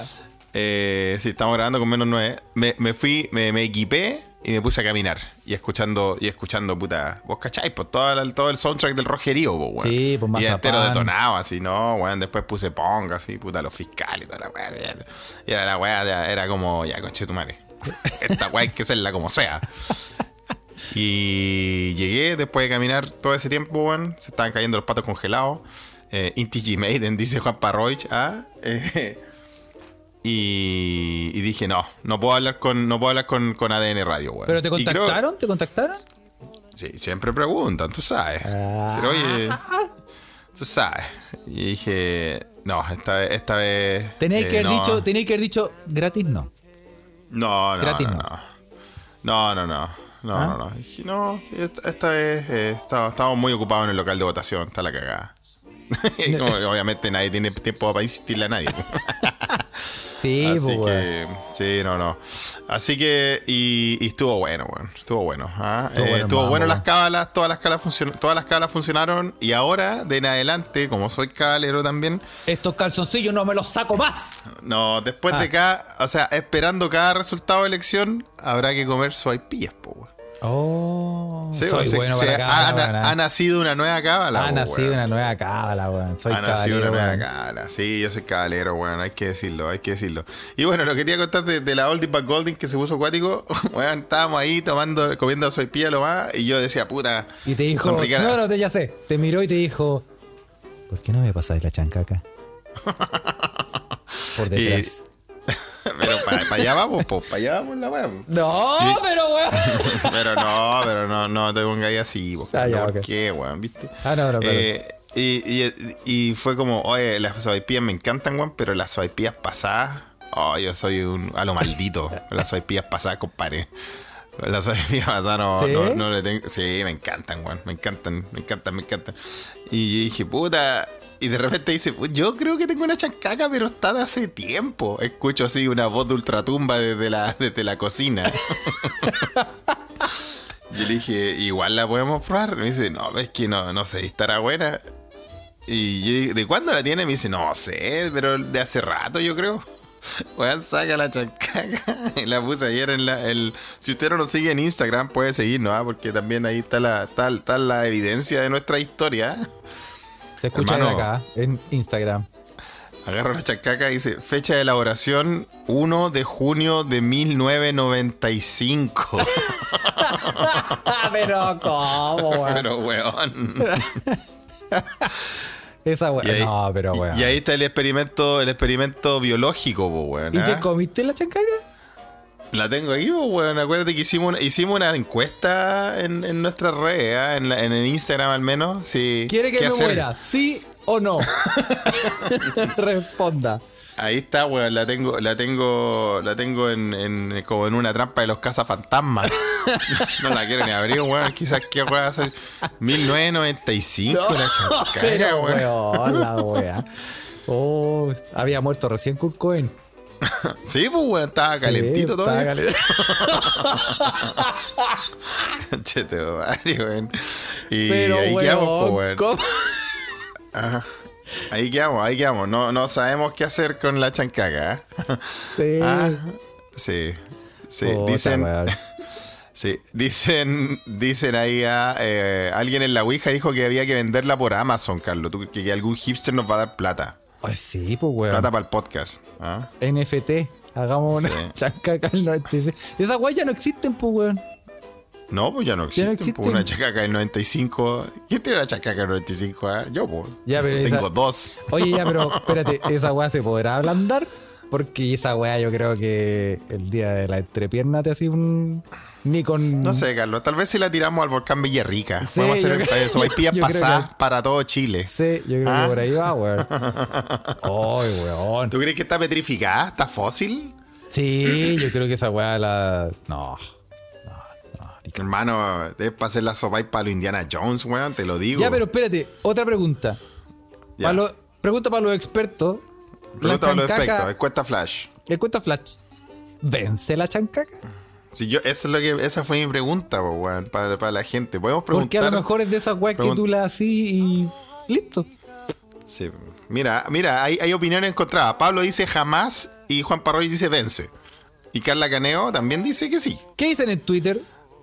Eh, sí, estamos grabando con menos 9. Me, me fui, me, me equipé y me puse a caminar. Y escuchando, y escuchando, puta. ¿Vos cacháis? Pues todo el, todo el soundtrack del rojerío, po, weón. Sí, pues, Y Mazapán. entero detonado, así, ¿no? Weón, después puse Pong, así, puta, los fiscales y toda la weá. Y era la weá, era como, ya, conche tu madre. Esta weá hay que hacerla como sea. Y llegué después de caminar todo ese tiempo, weón. Se estaban cayendo los patos congelados. Eh, Inti G Maiden, dice Juan Parroich. ¿ah? Eh, y, y dije, no, no puedo hablar con, no puedo hablar con, con ADN Radio, weón. ¿Pero te creo- contactaron? ¿Te contactaron? Sí, siempre preguntan, tú sabes. Ah. Oye, tú sabes. Y dije, no, esta vez. Esta vez Tenéis eh, que haber no. dicho, tenéis que haber dicho gratis no. No, no, Gratis no, no. no. No, no, no. No, ¿Ah? no, no. Dije, no, esta, esta vez eh, estaba- estábamos muy ocupados en el local de votación, está la cagada. Como, obviamente nadie tiene tiempo para insistirle a nadie. Sí, Así pues, sí, no, no. Así que, y, y estuvo bueno, weón. Estuvo bueno. ¿ah? Estuvo Eh, bueno, Estuvo bueno las cábalas, todas las cábalas, todas las cábalas funcionaron. Y ahora, de en adelante, como soy cabalero también, Estos calzoncillos no me los saco más. no, después Ah. de cada, o sea, esperando cada resultado de elección, habrá que comer sopaipillas, po, weón. Oh, Sí, soy bueno se- para cábala, ha- ha nacido una nueva cábala. Ha nacido weón. una nueva cábala, weón. Soy Ha nacido una caballero, nueva weón. cábala. Sí, yo soy caballero, weón. Hay que decirlo, hay que decirlo. Y bueno, lo que te iba a contar de, de la Oldie but Golding que se puso acuático, weón, estábamos ahí tomando, comiendo sopaipilla lo más, y yo decía, puta. Y te dijo, no, no, te, ya sé. Te miró y te dijo, ¿por qué no me pasáis la chancaca? Por detrás. Pero para allá vamos, pues, para allá vamos la weón. No, pero weón. Pero no, pero no, no te pongáis así, po, Ah, ya, ¿Por qué, weón? ¿Viste? Ah, no, no, Eh, y, y, y fue como, oye, las sopaipillas me encantan, weón, pero las sopaipillas pasadas, oh, yo soy un, a lo maldito. las sopaipillas pasadas, compadre. Las sopaipillas pasadas no, ¿Sí? no, no le tengo. Sí, me encantan, weón, me encantan, me encantan, me encantan. Y yo dije, puta. Y de repente dice, yo creo que tengo una chancaca, pero está de hace tiempo. Escucho así una voz de ultratumba desde la, desde la cocina. Yo le dije, igual la podemos probar. Me dice, no, es que no, no sé, estará buena. Y yo ¿de cuándo la tiene? Me dice, no sé, pero de hace rato yo creo. Weón, saca la chancaca. La puse ayer en la. El, si usted no nos sigue en Instagram, puede seguirnos, ¿ah? porque también ahí está la, está, está la evidencia de nuestra historia. ¿Ah? Se escucha de acá, en Instagram. Agarra la chancaca y dice, fecha de elaboración 1 de junio de 1995. pero ¿cómo, weón? pero weón. Esa weón. No, pero weón. y ahí está el experimento, el experimento biológico, weón. ¿Y ¿ah? te comiste la chancaca? La tengo aquí, po, weón. Acuérdate que hicimos una, hicimos una encuesta en, en nuestras redes, ¿ah? en, la- en el Instagram al menos. Si, ¿Quiere que me hacer. muera? ¿Sí o no? Responda. Ahí está, weón. La tengo, la tengo, la tengo en, en- como en una trampa de los cazafantasmas. no la quiero ni abrir, weón. Quizás qué weón hacer. 1995, la chancaca, pero weón. weón, la wea. Oh, había muerto recién Kurt Cobain. Sí, pues, weón. Estaba calentito Sí, todo. estaba calentito. Chete, weón. Y Pero ahí weón, quedamos, po, weón. ¿cómo? Ajá. Ahí quedamos, ahí quedamos. No, no sabemos qué hacer con la chancaca. ¿eh? Sí. Ah, sí. Sí, Puta, dicen, sí, dicen, dicen ahí a eh, alguien en la Ouija dijo que había que venderla por Amazon, Carlos. Que algún hipster nos va a dar plata. Ay, sí, pues weón. Plata para el podcast. ¿ah? NFT. Hagamos una Sí. al 96. Esas weas ya no existen, pues weón. No, pues ya no existe. Ya no existen. una chancaca del 95. ¿Quién tiene una chancaca del 95? ah? Yo, pues. Ya, pero Tengo esa- dos. Oye, ya, pero espérate, ¿esa weá se podrá ablandar? Porque esa weá yo creo que el día de la entrepierna te hace un... Ni con... No sé, Carlos. Tal vez si la tiramos al volcán Villarrica. Sí, Podemos hacer creo- sopaipillas pasadas que- para todo Chile. Sí, yo creo Ah. que por ahí va, weón. Ay, weón. ¿Tú crees que está petrificada? ¿Está fósil? Sí, yo creo que esa weá la... No. Hermano, debes para hacer la sopa para lo Indiana Jones, weón, te lo digo. Ya, pero espérate, otra pregunta. Lo- pregunta para los expertos. Pregunta a los chancaca- encuesta flash. ¿El cuenta Flash? ¿Vence la chancaca? Si yo, eso es lo que, esa fue mi pregunta, po, weón, para, para la gente. Podemos preguntar. Porque a lo mejor es de esas weas que tú la así y... Listo. Sí. Mira, mira, hay, hay opiniones encontradas. Pablo dice jamás y Juan Parroy dice vence. Y Carla Caneo también dice que sí. ¿Qué dicen en Twitter?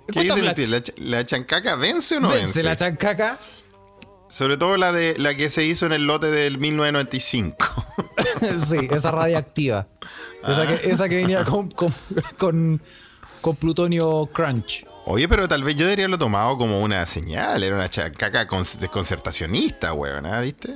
¿Qué Encuesta dicen Flash. ustedes? ¿La, ch- la chancaca vence o no vence? ¿Vence la chancaca? Sobre todo la de la que se hizo en el lote del 1995. sí, esa radiactiva. Esa, que, esa que venía con, con, con, con plutonio crunch. Oye, pero tal vez yo debería haberlo tomado como una señal. Era una chancaca con- desconcertacionista, weón, ¿ah? ¿viste?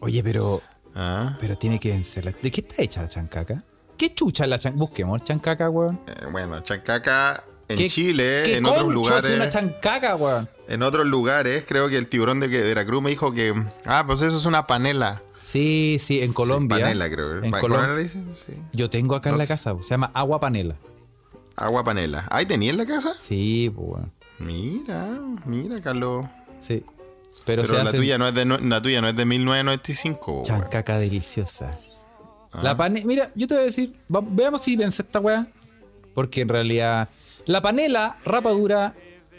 Oye, pero, Ah. pero tiene que vencer. la- ¿De qué está hecha la chancaca? ¿Qué chucha es la chancaca? Busquemos chancaca, weón. Eh, bueno, chancaca en ¿Qué- Chile, ¿Qué en otros lugares. es una chancaca, weón? En otros lugares, creo que el tiburón de Veracruz me dijo que. Ah, pues eso es una panela. Sí, sí, en Colombia. Sí, panela, creo. En Colombia. ¿panela dicen? Sí. Yo tengo acá en la sé. casa, se llama agua panela. Agua panela. ¿Ay, tenía en la casa? Sí, pues, weón. Mira, mira, Carlos. Sí. Pero, Pero la tuya, no es de, no- la tuya no es de 1995. weón. chancaca deliciosa. La pane Mira, yo te voy a decir, veamos si vence esta weá. Porque en realidad, la panela, rapadura,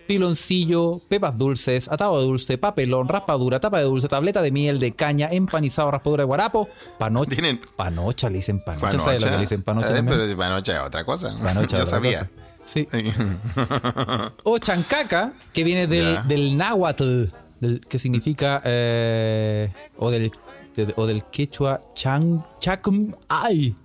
piloncillo, pepas dulces, atado de dulce, papelón, raspadura, tapa de dulce, tableta de miel, de caña, empanizado, raspadura de guarapo, panocha. Tienen- Panocha, le dicen panocha. ¿Sabes lo que le dicen panocha Eh, pero panocha es otra cosa. Panocha, Yo otra sabía. cosa. Sí. O chancaca, que viene del, del náhuatl, del- que significa. eh, o, del, de- o del quechua chan, chacum ay,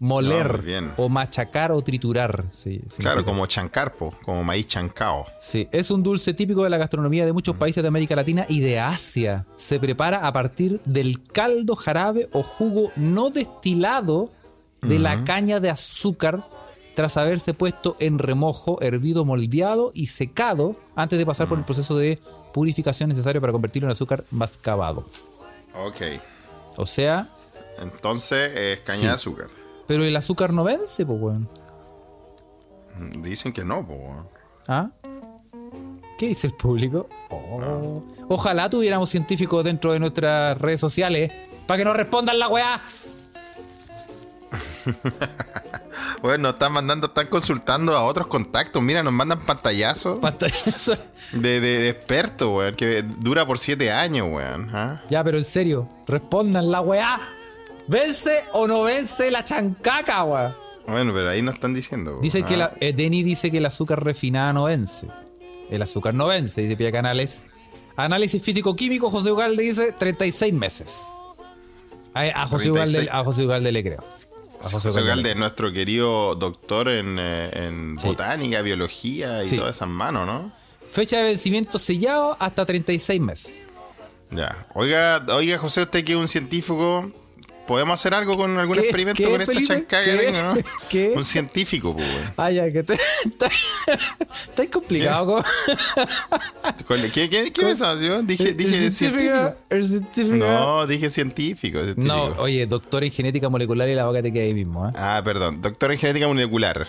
moler, No, bien. o machacar o triturar. Sí. Claro, como chancarpo, como maíz chancao. Sí, es un dulce típico de la gastronomía de muchos países de América Latina y de Asia. Se prepara a partir del caldo, jarabe o jugo no destilado de la caña de azúcar tras haberse puesto en remojo, hervido, moldeado y secado antes de pasar por el proceso de purificación necesario para convertirlo en azúcar mascabado. Ok. O sea, Entonces es caña Sí. de azúcar. Pero el azúcar no vence, pues, weón. Dicen que no, po. weón. ¿Ah? ¿Qué dice el público? Oh. Ojalá tuviéramos científicos dentro de nuestras redes sociales para que nos respondan la weá. Bueno, nos están mandando, están consultando a otros contactos. Mira, nos mandan pantallazos Pantallazo. de, de, de expertos, weón, que dura por siete años, weón. ¿ah? Ya, pero en serio, respondan la weá. ¿Vence o no vence la chancaca, weá? Bueno, pero ahí nos están diciendo. Dice ¿ah? que la, eh, Denny dice que el azúcar refinada no vence. El azúcar no vence, dice Pia Canales. Análisis físico-químico, José Ugalde dice 36 meses. A, a José 36. Ugalde, a José Ugalde le creo. A José Ugalde es nuestro querido doctor en, eh, en Sí. botánica, biología y Sí. todas esas manos, ¿no? Fecha de vencimiento sellado hasta 36 meses. Ya. Oiga, oiga, José, usted que es un científico, ¿podemos hacer algo con algún ¿Qué? experimento ¿Qué, con esta chancada que ¿Qué? tengo, no? ¿Qué? Un científico, pues, weón. Ah, ya, que te. Está, está complicado. ¿Qué, qué, qué me yo? Dije, El dije científico. científico. El científico. No, dije científico. científico. No, oye, doctor en genética molecular y la boca te queda ahí mismo, ¿eh? Ah, perdón. Doctor en genética molecular.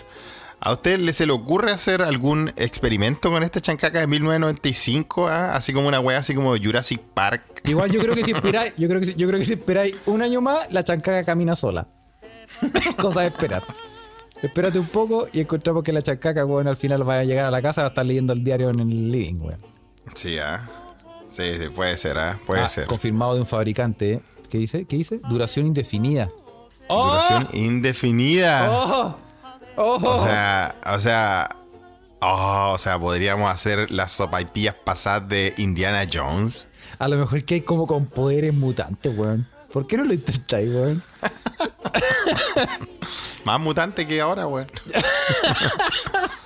¿A usted le se le ocurre hacer algún experimento con esta chancaca de 1995? ah? Así como una wea así como Jurassic Park. Igual yo creo que si esperáis, yo creo que si, yo creo que si esperáis un año más, la chancaca camina sola. Cosa de esperar. Espérate un poco y encontramos que la chancaca, weón, al final va a llegar a la casa, va a estar leyendo el diario en el living, weón. Sí, ah. Sí, sí, puede ser, ah. Puede Ah, ser. Confirmado de un fabricante. ¿eh? ¿Qué dice? ¿Qué dice? Duración indefinida. ¡Oh! Duración indefinida. ¡Oh! ¡Oh! O sea, o sea. oh, o sea, podríamos hacer las sopaipillas pasadas de Indiana Jones. A lo mejor que hay como con poderes mutantes, weón. ¿Por qué no lo intentáis, weón? Más mutante que ahora, weón.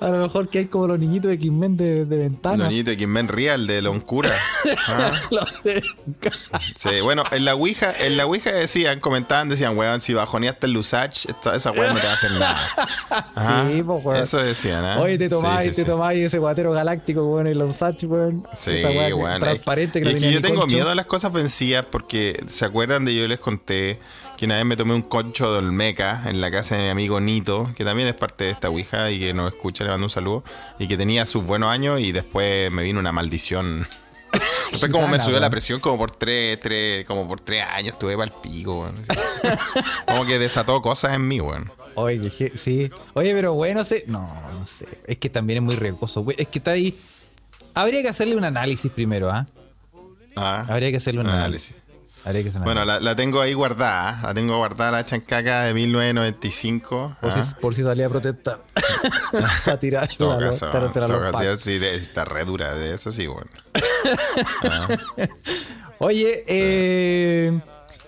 A lo mejor que hay como los niñitos de X-Men de, de ventanas. Donito Kimben Real de Loncura. Ah. Los de- Sí, bueno, en la Ouija, en la Ouija decían, comentaban, decían, weón, si bajoneaste el Lusach, esta- esa weón no te va a hacer nada. Ajá. Sí, pues, weón. Eso decían, ¿eh? Oye, te tomáis, Sí, sí, te tomáis ese guatero galáctico, weón, el Osach, weón. Sí, Esa weón. transparente que Y no tenía yo tengo concho. miedo a las cosas vencidas porque, ¿se acuerdan de yo les conté que una vez me tomé un concho de Olmeca en la casa de mi amigo Nito, que también es parte de esta Ouija y que nos escucha, le mando un saludo, y que tenía sus buenos años y después me vino una maldición. Después como me subió la presión como por tres, tres, como por tres años estuve para el pico. Así. Como que desató cosas en mí, weón. Oye, que je- sí. Oye, pero bueno, sé. No, no sé. Es que también es muy riesgoso, güey. Es que está ahí. Habría que hacerle un análisis primero, ¿ah? Ah, Habría que hacerle un análisis. Que Bueno, la, la tengo ahí guardada. La tengo guardada la chancaca de 1995. Por, ah. si, por si salía a protestar. Tirar todo caso, para todo caso, sí, está re dura, de eso sí, bueno. Oye, eh,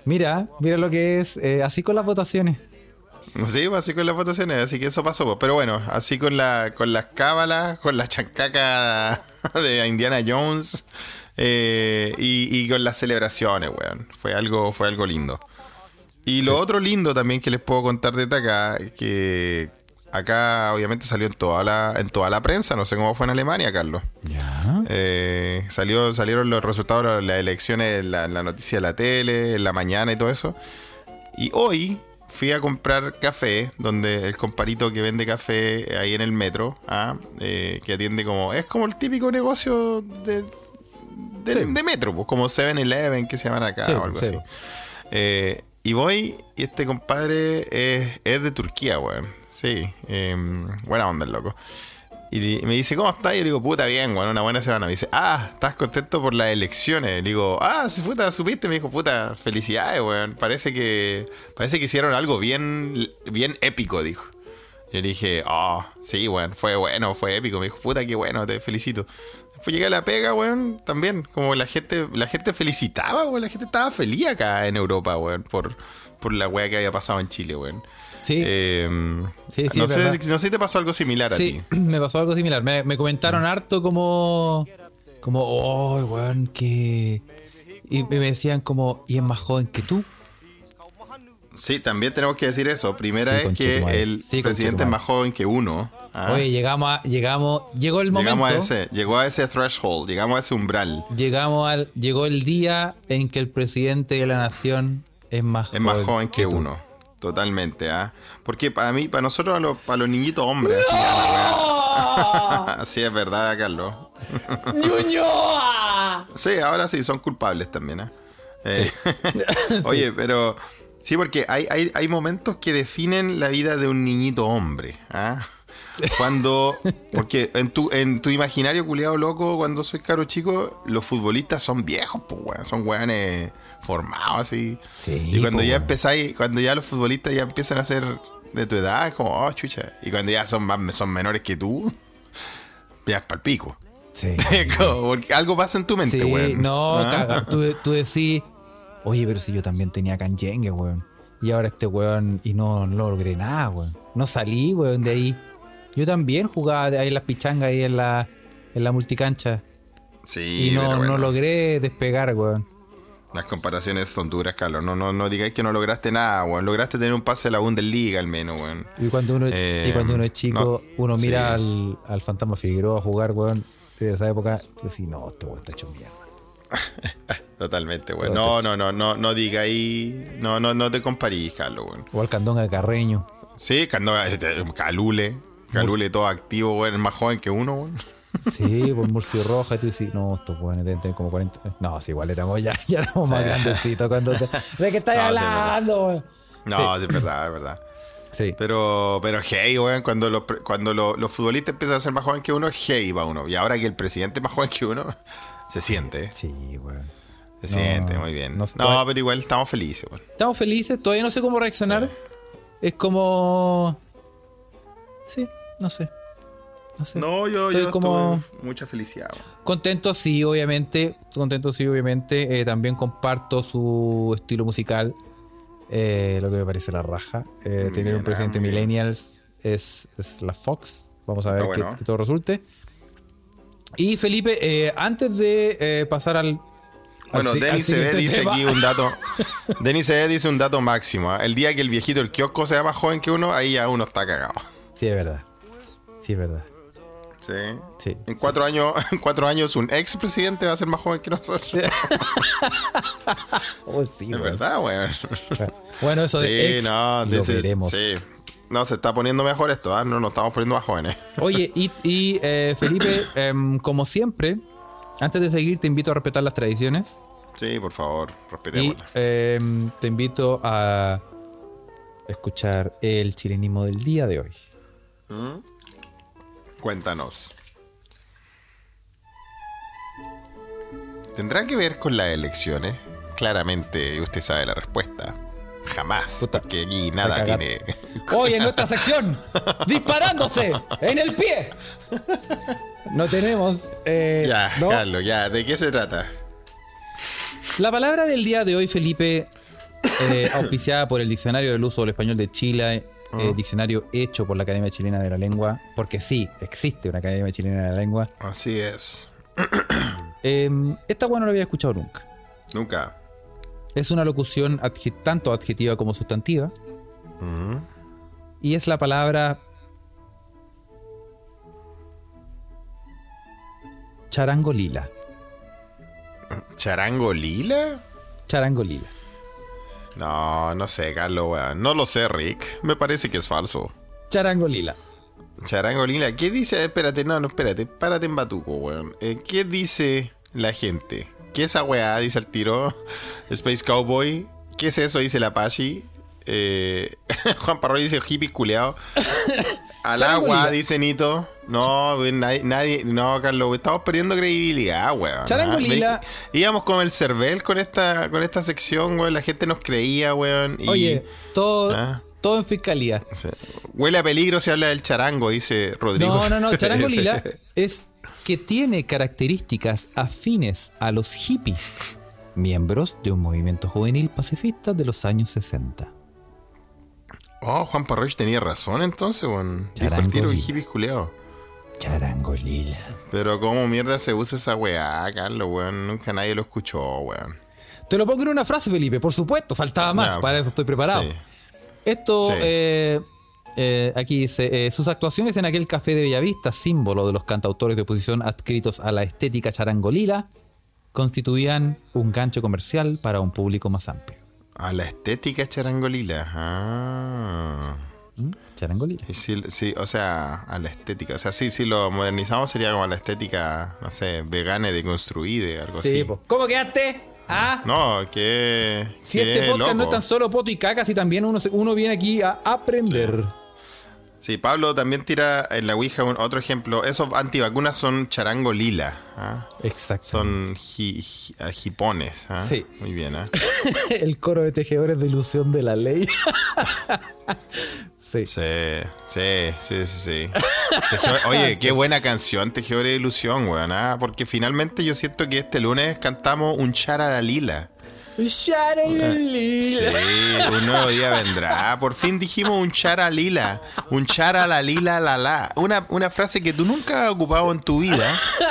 mira, mira lo que es. eh, así con las votaciones. Sí, pues así con las votaciones, así que eso pasó. pues. Pero bueno, así con la con las cábalas, con la chancaca de Indiana Jones eh, y, y con las celebraciones, weón. Fue algo, fue algo lindo. Y lo otro lindo también que les puedo contar desde acá, que acá obviamente salió en toda la, en toda la prensa, no sé cómo fue en Alemania, Carlos. Ya. Eh, salió, salieron los resultados de las elecciones, la, la noticia de la tele, en la mañana y todo eso. Y hoy fui a comprar café, donde el comparito que vende café ahí en el metro, ah, eh, que atiende como. Es como el típico negocio de, de, Sí. de metro, pues, como 7-Eleven que se llaman acá Sí, o algo sí. así. Eh, Y voy, y este compadre es, es de Turquía, weón. Sí, em, buena onda el loco. Y me dice, ¿cómo estás? Y yo le digo, puta, bien, weón, una buena semana. Me dice, ah, ¿estás contento por las elecciones? Le digo, ah, si puta, supiste. Me dijo, puta, felicidades, weón. Parece que, parece que hicieron algo bien, bien épico, dijo. Yo le dije, oh, sí, weón, fue bueno, fue épico. Me dijo, puta, qué bueno, te felicito. Después llegué a la pega, weón, también. Como la gente, la gente felicitaba, weón. La gente estaba feliz acá en Europa, weón, por, por la weá que había pasado en Chile, weón. Sí. Eh, Sí, sí, no, sé, no sé si te pasó algo similar a ti. me pasó algo similar. Me, me comentaron harto como. Como, oh, weón, que. Y me decían como, y es más joven que tú. Sí, también tenemos que decir eso. Primera Sí, es que el Sí, presidente es más joven que uno. ¿ah? Oye, llegamos a, llegamos, llegó el momento. llegamos a ese, llegó a ese threshold, llegamos a ese umbral. Llegamos al, llegó el día en que el presidente de la nación es más Es más joven que uno. Totalmente, ¿ah? Porque para mí, para nosotros, a los, para los niñitos hombres, weá. así es verdad, Carlos. ¡Ñuñoa! Sí, ahora sí, son culpables también, ¿ah? Eh, Oye, pero sí, porque hay, hay, hay momentos que definen la vida de un niñito hombre, ¿ah? Cuando, porque en tu, en tu imaginario culiado loco, cuando soy caro chico, los futbolistas son viejos, pues, weón, son weones formados así. Sí, y cuando po, ya empezáis, cuando ya los futbolistas ya empiezan a ser de tu edad, es como, oh, chucha. Y cuando ya son más, son menores que tú, ya es pa'l pico. Sí. Como, porque algo pasa en tu mente, Sí, weón. no, ¿Ah? caga. Tú, tú decís, oye, pero si yo también tenía canyengue, weón. Y ahora este weón, y no, no logré nada, weón. No salí, weón, de ahí. Yo también jugaba de ahí en las pichangas, ahí en la, en la multicancha. Sí, y no, pero bueno, no logré despegar, weón. Las comparaciones son duras, Carlos. No, no, no digáis que no lograste nada, weón. Lograste tener un pase a la Bundesliga al menos, weón. Y cuando uno, Eh, y cuando uno es chico, no, uno sí. mira al, al fantasma Figueroa jugar, weón, de esa época, decís, no, este weón está hecho mierda. Totalmente, weón. No, no, no, no, no digáis. No, no, no te comparís, Carlos, weón. O al Candonga Carreño. Sí, cuando, Calule. Calule todo activo, weón. Es más joven que uno, weón. Sí, por Murcio Roja, y tú decís, no, estos weones deben tener como 40. No, sí, igual éramos ya, ya éramos más grandecitos cuando te- ¿De qué estás No, sí, hablando, weón? No, es verdad, es verdad. Sí. Pero, pero hey, weón, cuando, los, cuando los, los futbolistas empiezan a ser más jóvenes que uno, hey va uno. Y ahora que el presidente es más joven que uno, se siente. Sí, weón. Se No, siente, muy bien. no pero igual estamos felices. Estamos felices, todavía no sé cómo reaccionar. Es como. Sí, no sé. No sé. No, yo, Estoy yo como- mucha felicidad. Contento, sí, obviamente. Contento, sí, obviamente. Eh, también comparto su estilo musical. eh, lo que me parece la raja. Eh, tener un presidente millennials es, es la Fox. Vamos a ver que, bueno. que todo resulte. Y Felipe, eh, antes de eh, pasar al. Bueno, al Denis siguiente dice tema- aquí un dato. Denis Cebé dice un dato máximo. ¿ah? El día que el viejito del kiosco sea más joven que uno, ahí ya uno está cagado. Sí, es verdad. Sí, es verdad. Sí. Sí. En cuatro años, en cuatro años un ex presidente va a ser más joven que nosotros. Es Oh, sí, weón. verdad, weón. Bueno, eso de Sí, ex no, lo veremos. sí. No, se está poniendo mejor esto, ¿ah? No nos estamos poniendo más jóvenes. Oye, y, y, eh, Felipe, em, como siempre, antes de seguir, te invito a respetar las tradiciones Sí, por favor, y respetémosla. em, te invito a escuchar el chilenismo del día de hoy. Cuéntanos. ¿Tendrá que ver con las elecciones? Claramente usted sabe la respuesta. Jamás. Puta, porque aquí nada tiene. Hoy en nuestra sección, disparándose en el pie. No tenemos. eh, Ya, ¿no? Carlos, ya. ¿De qué se trata? La palabra del día de hoy, Felipe, eh, auspiciada por el Diccionario del Uso del Español de Chile, eh, diccionario hecho por la Academia Chilena de la Lengua, porque sí, existe una Academia Chilena de la Lengua. Así es. Eh, esta bueno no la había escuchado nunca. Nunca. Es una locución tanto adjetiva como sustantiva. Y es la palabra charangolila. ¿Charango lila? Charangolila. No, no sé, Carlos, weón. No lo sé, Rick. Me parece que es falso. Charangolila. Charango lila. ¿Qué dice? Espérate, no, no, espérate. Párate en batuco, weón. Eh, ¿Qué dice la gente? ¿Qué esa weá dice el tiro? Space Cowboy. ¿Qué es eso? Dice la Pachi. Eh, Juan Parroy dice hippie culeado. Al agua, dice Nito. No, nadie, nadie, no, Carlos, estamos perdiendo credibilidad, weón. Charangolila. Íbamos con el cervel con esta, con esta sección, weón. La gente nos creía, weón. Oye, todo, ¿Ah? todo en fiscalía. Huele a peligro si habla del charango, dice Rodrigo. No, no, no. Charangolila es que tiene características afines a los hippies, miembros de un movimiento juvenil pacifista de los años 60. Oh, Juan Parroch tenía razón entonces, weón. Dijo el tiro culeado. Charangolila. Pero cómo mierda se usa esa weá, Carlos, weón. Nunca nadie lo escuchó, weón. Te lo pongo en una frase, Felipe, por supuesto, faltaba más, para eso estoy preparado. Esto, eh, eh, aquí dice, eh, sus actuaciones en aquel café de Bellavista, símbolo de los cantautores de oposición adscritos a la estética charangolila, constituían un gancho comercial para un público más amplio. A la estética charangolila. Ah. ¿Mm? Charangolila. Sí, sí, o sea, a la estética. O sea, sí, si lo modernizamos sería como a la estética, no sé, vegana, deconstruida, algo sí, así. ¿Cómo quedaste? ¿Ah? No, que. Si este podcast no es tan solo poto y caca, si también uno, uno viene aquí a aprender. Sí, Pablo también tira en la Ouija un, otro ejemplo. Esos antivacunas son charango lila. ¿ah? Exacto. Son jipones. ¿ah? Sí. Muy bien. ¿ah? El coro de tejedores de ilusión de la ley. sí. Sí, sí, sí, sí. Oye, qué buena canción, Tejedores de ilusión, weón. ¿ah? Porque finalmente yo siento que este lunes cantamos un chara la lila. Sí, un nuevo día vendrá. Por fin dijimos un chara lila. Un chara la lila la la. Una, una frase que tú nunca has ocupado en tu vida.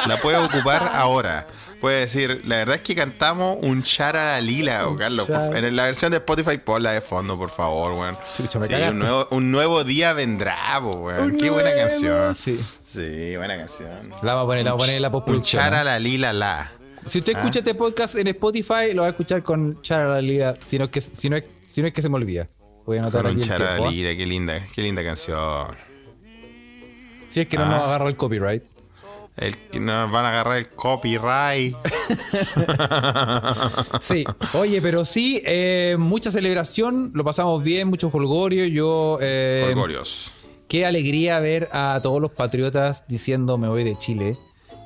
La puedes ocupar ahora. Puedes decir, la verdad es que cantamos un chara la lila, Carlos. en la versión de Spotify, ponla de fondo, por favor, weón. un, nuevo, un nuevo día vendrá, weón. Qué buena canción. Sí. sí, buena canción. La vamos a poner, la vamos a poner en la postproducción. Un chara la lila la. Si usted escucha ah. este podcast en Spotify, lo va a escuchar con Chara Liga, si no es que, si no es, si no es que se me olvida. Voy a anotar aquí qué linda, qué linda canción. Si es que no nos ah. agarra el copyright. El nos van a agarrar el copyright. sí, oye, pero sí, eh, mucha celebración, lo pasamos bien, mucho folgorio. Yo. Eh. Qué alegría ver a todos los patriotas diciendo me voy de Chile.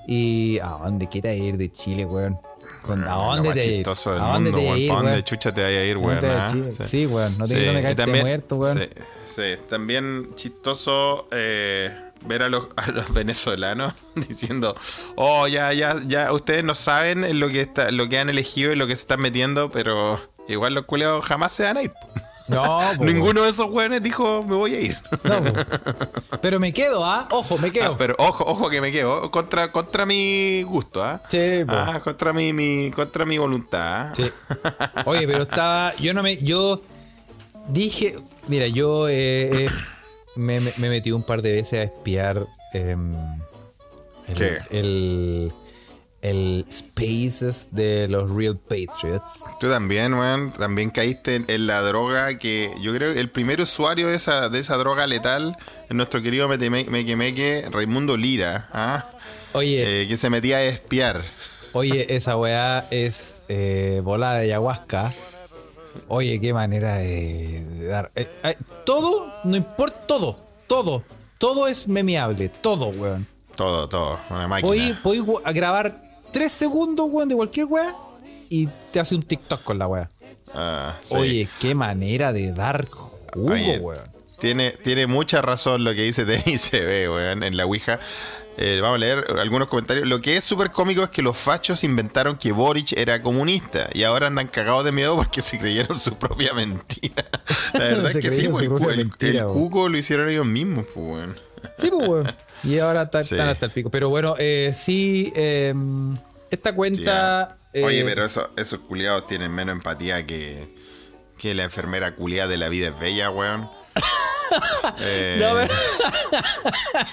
¿Y a dónde quieres ir de Chile, weón? ¿A dónde te ir? ¿A dónde te ir, ¿A dónde chucha te vaya a ir, weón? Ah? Sí, weón. No te sí. quiero caerte muerto, weón. Sí, sí. También chistoso eh, ver a los, a los venezolanos diciendo, oh, ya, ya, ya, ustedes no saben lo que, está, lo que han elegido y lo que se están metiendo, pero igual los culeos jamás se van a ir. No, Ninguno de esos weones dijo me voy a ir. No, pero me quedo, ¿ah? Ojo, me quedo. Ah, pero ojo, ojo que me quedo. Contra, contra mi gusto, ¿ah? Sí, ah, contra mi, mi, contra mi voluntad. ¿ah? Sí. Oye, pero estaba. Yo no me. Yo dije. Mira, yo eh, eh, me, me, metí un par de veces a espiar. Em, ¿Qué? el el Spaces de los Real Patriots. Tú también, weón, también caíste en, la droga que yo creo que el primer usuario de esa, de esa droga letal es nuestro querido Meque Raimundo Lira, ¿ah? Oye. Eh, que se metía a espiar. Oye, esa weá es eh, volada de ayahuasca. Oye, qué manera de, dar. Eh, todo, no importa, todo, todo, todo es memeable, todo, weón. Todo, todo, una máquina. Podéis grabar tres segundos, weón, de cualquier weá y te hace un TikTok con la weá. Ah, Oye, qué manera de dar jugo, weón. Tiene, tiene mucha razón lo que dice Denis CB, weón, en la Ouija. Eh, vamos a leer algunos comentarios. Lo que es súper cómico es que los fachos inventaron que Boric era comunista y ahora andan cagados de miedo porque se creyeron su propia mentira. La verdad es que sí, pues, el, el, cuco lo hicieron ellos mismos, pues, weón. Sí, pues, weón. Y ahora están hasta el pico. Pero bueno, eh, sí, em, esta cuenta... Oye, eh, pero eso, esos culiados tienen menos empatía que, que la enfermera culiada de la vida es bella, weón. eh,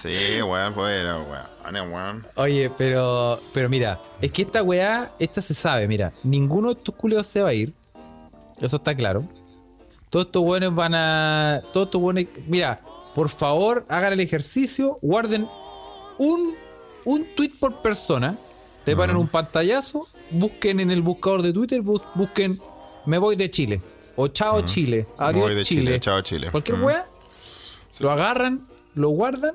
sí, weón, bueno, weón, Oye, pero, pero mira, es que esta weá, esta se sabe, mira, ninguno de estos culiados se va a ir. Eso está claro. Todos estos weones van a. Todos estos weones. Mira, por favor, hagan el ejercicio, guarden un, un tweet por persona, le un pantallazo, busquen en el buscador de Twitter, busquen me voy de Chile. o chao Chile, adiós Muy de Chile. Chile, chao Chile. Cualquier wea, lo agarran, lo guardan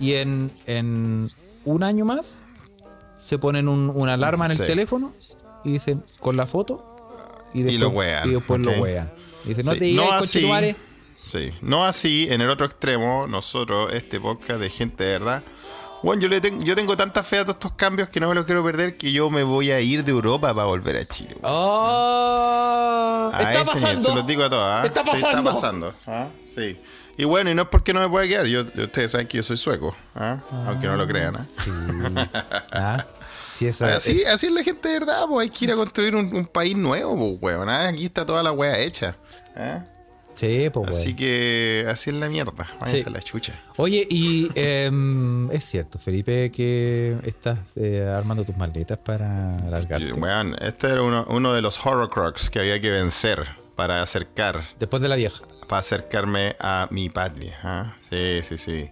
y en, en un año más se ponen un, una alarma en el Sí. teléfono y dicen con la foto y después, lo wean, y después lo wean. Y dicen, no Sí, te digas, así, conchetumare. Sí, no así, en el otro extremo, nosotros, este podcast de gente de verdad. Bueno, yo, le tengo, yo tengo tanta fe a todos estos cambios que no me los quiero perder que yo me voy a ir de Europa para volver a Chile. ¡Oh! A ¡Está nivel, pasando! se los digo a todos. ¿ah? ¡Está Sí, pasando! está pasando. ¿ah? Sí. Y bueno, y no es porque no me pueda quedar. Yo, ustedes saben que yo soy sueco. ¿ah? Aunque no lo crean. ¿ah? Sí. Ah, sí, esa- Así, así es la gente de verdad. Pues hay que ir a construir un, un país nuevo, pues, weón. Aquí está toda la wea hecha. ¿ah? Sí, pues. Así que así es la mierda. Váyanse Sí. a la chucha. Oye, y em, es cierto, Felipe, que estás eh, armando tus maletas para largarte. Weón, este era uno, uno de los horrocrux que había que vencer para acercar, Después de la vieja. para acercarme a mi patria. ¿ah? Sí, sí, sí.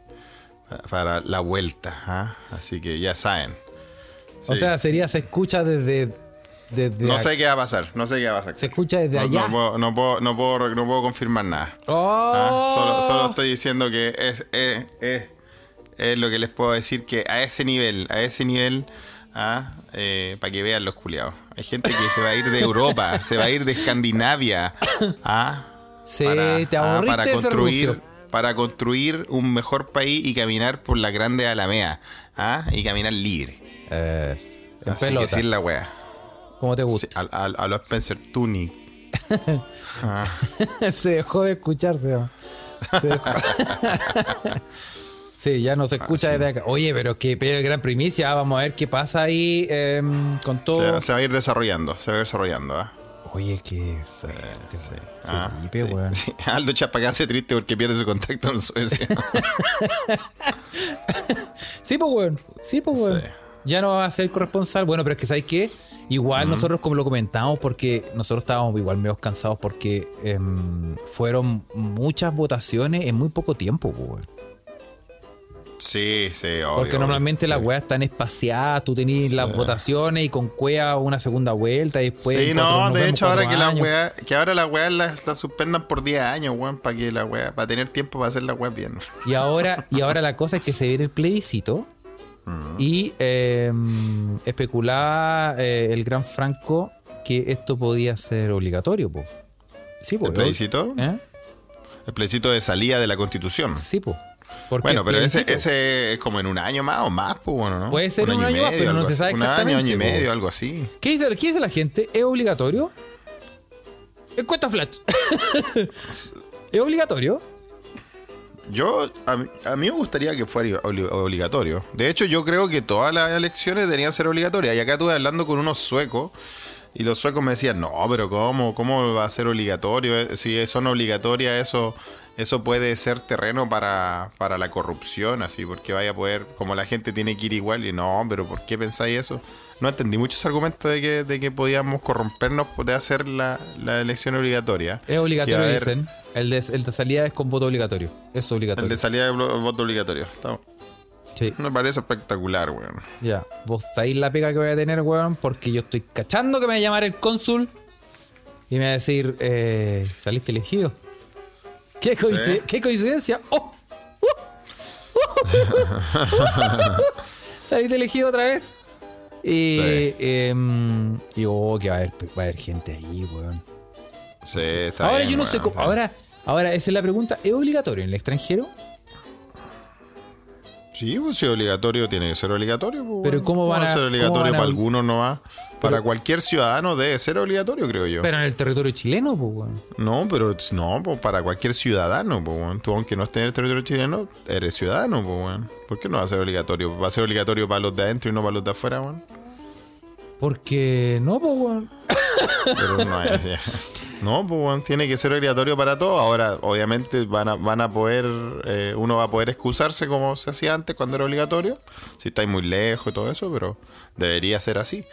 Pa- Para la vuelta. ¿ah? Así que ya saben. O sea, sería, se escucha desde. Desde no sé qué va a pasar. No sé qué va a pasar. Se escucha desde No, allá. no puedo, no, puedo, no, puedo, no puedo confirmar nada. ¡Oh! ¿ah? Solo, solo estoy diciendo que es, es, es, es lo que les puedo decir que a ese nivel, a ese nivel, ¿ah? Eh, para que vean los culiados. Hay gente que se va a ir de Europa, se va a ir de Escandinavia, ¿ah? Sí, Para- te ah, para construir, para construir un mejor país y caminar por las grandes alameas, ¿ah? Y caminar libre. Es, en Así que pelota. sí es la wea. Como te Sí, gusta. a, a, a los Spencer Tunic. Ah, se dejó de escucharse. ¿no? Se dejó- sí, ya no se escucha Ah, sí. desde acá. Oye, pero qué pero gran primicia. Vamos a ver qué pasa ahí em, con todo. se, se va a ir desarrollando, se va a ir desarrollando, ¿ah? Oye, qué fuerte. Ah, Felipe, sí, weón. sí. Aldo Chapacá se triste porque pierde su contacto en Suecia. Sí, pues, weón. Sí, pues, weón. Sí. Ya no va a ser corresponsal. Bueno, pero es que, ¿sabes qué? Igual nosotros, como lo comentamos, porque nosotros estábamos igual medio cansados porque em, fueron muchas votaciones en muy poco tiempo, weón. sí, sí, obvio. Porque obvio. normalmente las weas están espaciadas, tú tenés las votaciones y con cuea una segunda vuelta y después. Sí, no, de vemos hecho ahora que la wea, que ahora la weá la, la suspendan por 10 años, weón, para que la weá, para tener tiempo para hacer la weá bien. Y ahora, y ahora la cosa es que se viene el plebiscito. Y eh, especulaba eh, el gran Franco que esto podía ser obligatorio, po. Sí, po. ¿El plebiscito? ¿Eh? El plebiscito de salida de la constitución. Sí. Porque Bueno, pero ese, ese es como en un año más o más, pues bueno, ¿no? Puede ser un y año más, pero no se sabe así. Un año, exactamente, año y po. medio, algo así. ¿Qué dice, ¿Qué dice la gente? ¿Es obligatorio? Encuesta flash. ¿Es obligatorio? Yo, a a mí me gustaría que fuera obli- obligatorio. De hecho, yo creo que todas las elecciones deberían ser obligatorias. Y acá estuve hablando con unos suecos y los suecos me decían, no, pero ¿cómo? ¿Cómo va a ser obligatorio? Eh, Si son obligatorias, eso, eso puede ser terreno para, para la corrupción, así, porque vaya a poder, como la gente tiene que ir igual, y no, pero ¿por qué pensáis eso? No entendí muchos argumentos de que, de que podíamos corrompernos de hacer la, la elección obligatoria. Es obligatorio, dicen. El de, el de salida es con voto obligatorio. Es obligatorio. El de salida blo- voto obligatorio. Está- Sí. Me parece espectacular, weón. Ya, vos sabéis la pega que voy a tener, weón, porque yo estoy cachando que me va a llamar el cónsul y me va a decir, eh, saliste elegido. ¿Qué, coincid- Sí. ¿Qué coincidencia? ¡Oh! saliste elegido otra vez. Y, Sí. em, y oh, que va a haber, va a haber gente ahí, weón. Sí, está ahora bien, yo no sé cómo. Ahora, ahora, esa es la pregunta. ¿Es obligatorio en el extranjero? Sí, pues si es obligatorio, tiene que ser obligatorio. pues, Pero. ¿cómo van va a- ser obligatorio van a- para algunos no va? Para cualquier ciudadano debe ser obligatorio, creo yo. Pero en el territorio chileno, pues, weón. no, pero no, pues para cualquier ciudadano, pues, weón. Tú, aunque no estés en el territorio chileno, eres ciudadano, pues, weón. ¿Por qué no va a ser obligatorio? ¿Va a ser obligatorio para los de adentro y no para los de afuera, weón? Porque no, pues, weón. Pero no es. ya. No, pues weón, tiene que ser obligatorio para todos. Ahora, obviamente, van a, van a poder. eh, uno va a poder excusarse como se hacía antes cuando era obligatorio. Si estáis muy lejos y todo eso, pero debería ser así.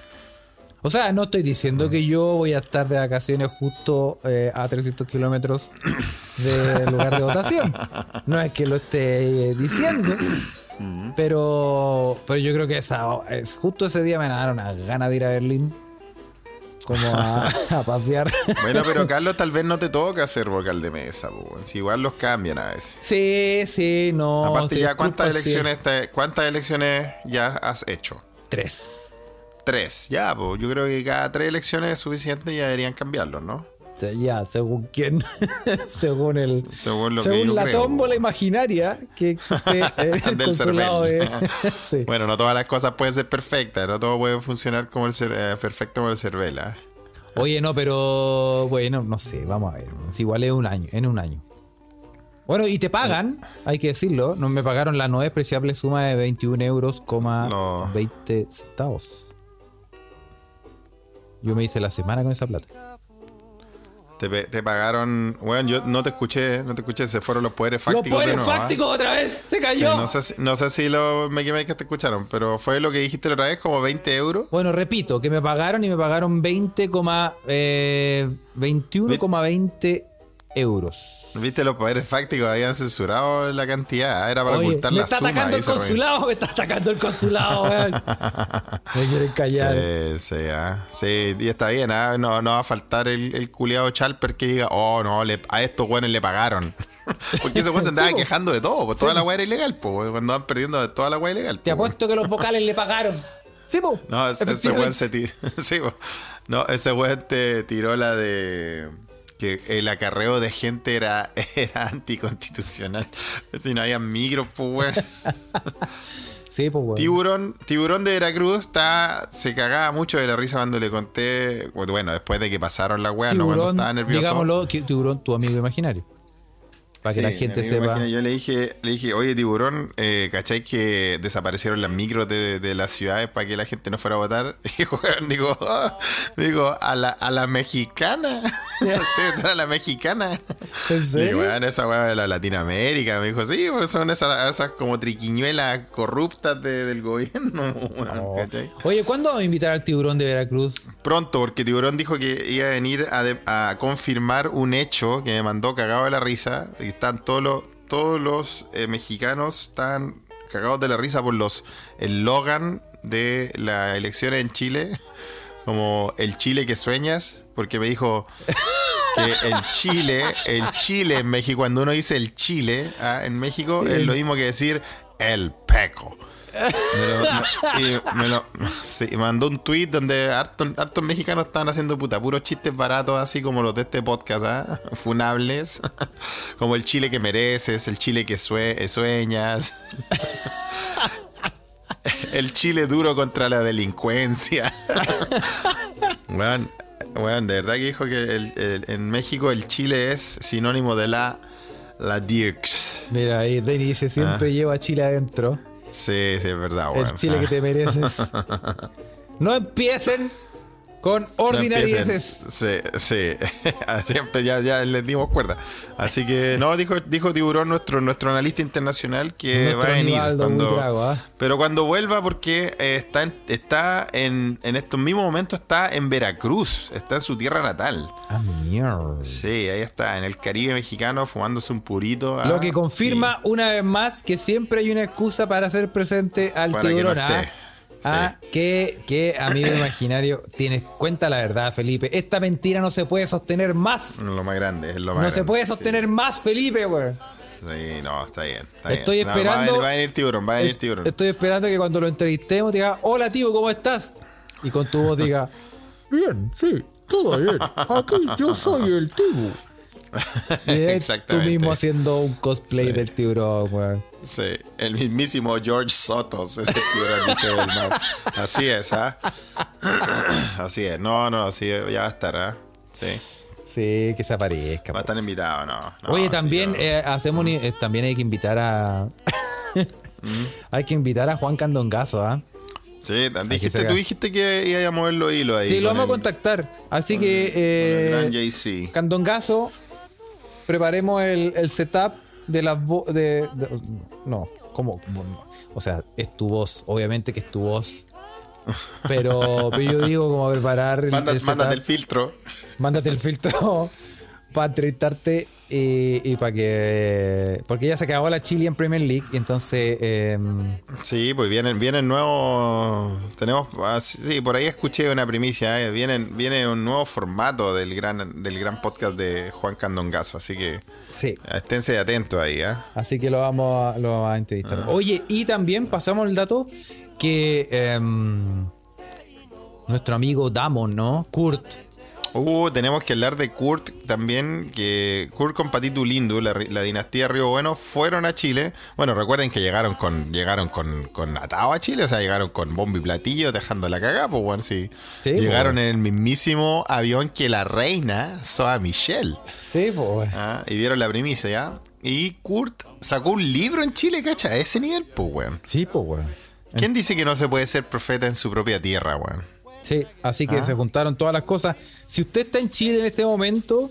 O sea, no estoy diciendo que yo voy a estar de vacaciones justo eh, a 300 kilómetros del lugar de votación. No es que lo esté Pero, pero yo creo que esa, es, justo ese día me van a dar una gana de ir a Berlín. como a, a pasear. Bueno, pero Carlos tal vez no te toca ser vocal de mesa. Si igual los cambian a veces. Sí, sí, no. Aparte te ya cuántas elecciones te- cuántas elecciones ya has hecho? Tres. Tres, ya, pues yo creo que cada tres elecciones es suficiente y ya deberían cambiarlos, ¿no? Sea, ya, según quién. según el. Según lo según la creo, tómbola imaginaria que existe en el Del consulado de. Sí. Bueno, no todas las cosas pueden ser perfectas, no todo puede funcionar como el eh, perfecto como el cervela. Oye, no, pero bueno, no sé, vamos a ver. Es igual es un año, en un año. Bueno, y te pagan, hay que decirlo. No me pagaron la no despreciable suma de 21 euros, coma No. 20 centavos. Yo me hice la semana con esa plata. Te, te pagaron, bueno, yo no te escuché, no te escuché, se fueron los poderes ¡Los fácticos. de poderes ¿ah? fácticos otra vez! ¡Se Sí, cayó! no, sé si, no sé si los Makey Makers te escucharon, pero fue lo que dijiste la otra vez, como 20 euros. Bueno, repito, que me pagaron y me pagaron 20, eh, 21,20 euros. Viste, los poderes fácticos habían censurado la cantidad, era para Oye, ocultar me la está suma. atacando y el se re- consulado, me está atacando el consulado, weón. Me quieren callar. Sí, sí, ah. sí, y está bien, ah, no, no va a faltar el, el culiado Chalper que diga, oh no, le- a estos güeyes le pagaron. Porque ese güey se andaba Sí, quejando de todo, pues toda la weá era ilegal, pues cuando van perdiendo toda la weá ilegal. Te po, weón. apuesto que los vocales le pagaron. Sí, po. No, ese, weón se tiró. sí, po. no, ese weón te tiró la de que el acarreo de gente era, era anticonstitucional. Si no había micros, pues weón. Sí, pues, weón. Tiburón, tiburón de Veracruz está, se cagaba mucho de la risa cuando le conté, bueno, después de que pasaron las weas, no cuando estaba nervioso. digámoslo, que tiburón, tu amigo imaginario. Para que Sí, la gente sepa. Yo le dije, le dije, oye tiburón, eh, ¿cachai que desaparecieron las micros de, de las ciudades para que la gente no fuera a votar? Y weón, digo, "Ah", digo, a la, a la mexicana. A la mexicana. ¿En Y weón, esa weá de la Latinoamérica. Me dijo, sí, pues son esas, esas como triquiñuelas corruptas de- del gobierno. Oh. ¿cachai? Oye, ¿cuándo vamos a invitar al tiburón de Veracruz? Pronto, porque Tiburón dijo que iba a venir a, de- a confirmar un hecho que me mandó cagado de la risa. Y están todos los, todos los eh, mexicanos están cagados de la risa por los eslogan de las elecciones en Chile. Como el Chile que sueñas. Porque me dijo que el Chile, el Chile en México, cuando uno dice el Chile ah, en México, es lo mismo que decir el peco. Me lo, me- y me lo- sí, y mandó un tweet donde hartos, hartos mexicanos estaban haciendo puta, puros chistes baratos, así como los de este podcast, ¿ah? funables, como el chile que mereces, el chile que sue- sueñas, el chile duro contra la delincuencia. Weón, de verdad que dijo que el- el- en México el chile es sinónimo de la, la Dukes. Mira, ahí Denny dice: siempre lleva Chile adentro. Sí, sí, es verdad, weón. El Chile que te mereces. no empiecen con No ordinarieces. Sí, sí. Siempre ya, ya les dimos cuerda. Así que, no, dijo, dijo Tiburón, nuestro, nuestro analista internacional, que Nuestro va a venir. Cuando- ¿ah? Pero cuando vuelva, porque eh, está, en, está en, en estos mismos momentos, está en Veracruz, está en su tierra natal. Ah, mierda. Sí, ahí está, en el Caribe mexicano, fumándose un purito. ah, Lo que confirma una vez más que siempre hay una excusa para hacer presente al Para que no tiburón. ¿ah? Ah, que, que amigo imaginario, tienes cuenta la verdad, Felipe. Esta mentira no se puede sostener más. sí, lo más grande, es lo más No se puede sí. sostener más, Felipe, güey. Sí, no, está bien. está Estoy bien. No, esperando- va, a venir, va a venir tiburón, va a venir tiburón. Estoy esperando que cuando lo entrevistemos diga, hola tío, ¿cómo estás? Y con tu voz diga, bien, sí, todo bien. Aquí yo soy el tibu. Es tú Exactamente. mismo haciendo un cosplay del tiburón, weón. Sí, el mismísimo George Sotos, ese tiburón dice. Así es, ¿ah? Así es. No, no, sí, ya va a estar, ¿ah? Sí. Sí, que se aparezca. Va a estar invitado, no. no, Oye, también eh, hacemos eh, también hay que invitar a hay que invitar a Juan Candongazo, ¿ah? Sí, dijiste, tú dijiste que iba a mover los hilos ahí. Sí, lo vamos a contactar. Así con que el- eh, gran JC. Candongazo, preparemos el, el setup de las de, de- No, ¿cómo? O sea, es tu voz, obviamente que es tu voz. Pero, pero yo digo como preparar el, Manda- el setup. mándate el filtro. Mándate el filtro para entrevistarte y, para que. Porque ya se acabó la Chile en Premier League y entonces. em, Sí, pues vienen, vienen nuevos. Tenemos. ah, Sí, por ahí escuché una primicia. eh, Vienen, viene un nuevo formato del gran, del gran podcast de Juan Candongazo. Así que sí. esténse atentos ahí, ¿ah? Así que lo vamos a, lo vamos a entrevistar. Oye, y también pasamos el dato que em, nuestro amigo Damon, ¿no? Kurt. Uh, tenemos que hablar de Kurt también, que Kurt con Patito Lindu, la, dinastía Río Bueno, fueron a Chile. Bueno, recuerden que llegaron con llegaron con, con atado a Chile, o sea, llegaron con bombo y platillo, dejando la cagada, pues bueno, sí. Sí, llegaron pues. en el mismísimo avión que la reina Soa Michelle. Sí, pues. Ah, y dieron la primicia, ¿ya? Y Kurt sacó un libro en Chile, ¿cacha? A ese nivel, pues, weón. Sí, pues, weón. ¿Quién dice que no se puede ser profeta en su propia tierra, weón? Sí, así Ah. que se juntaron todas las cosas. Si usted está en Chile en este momento,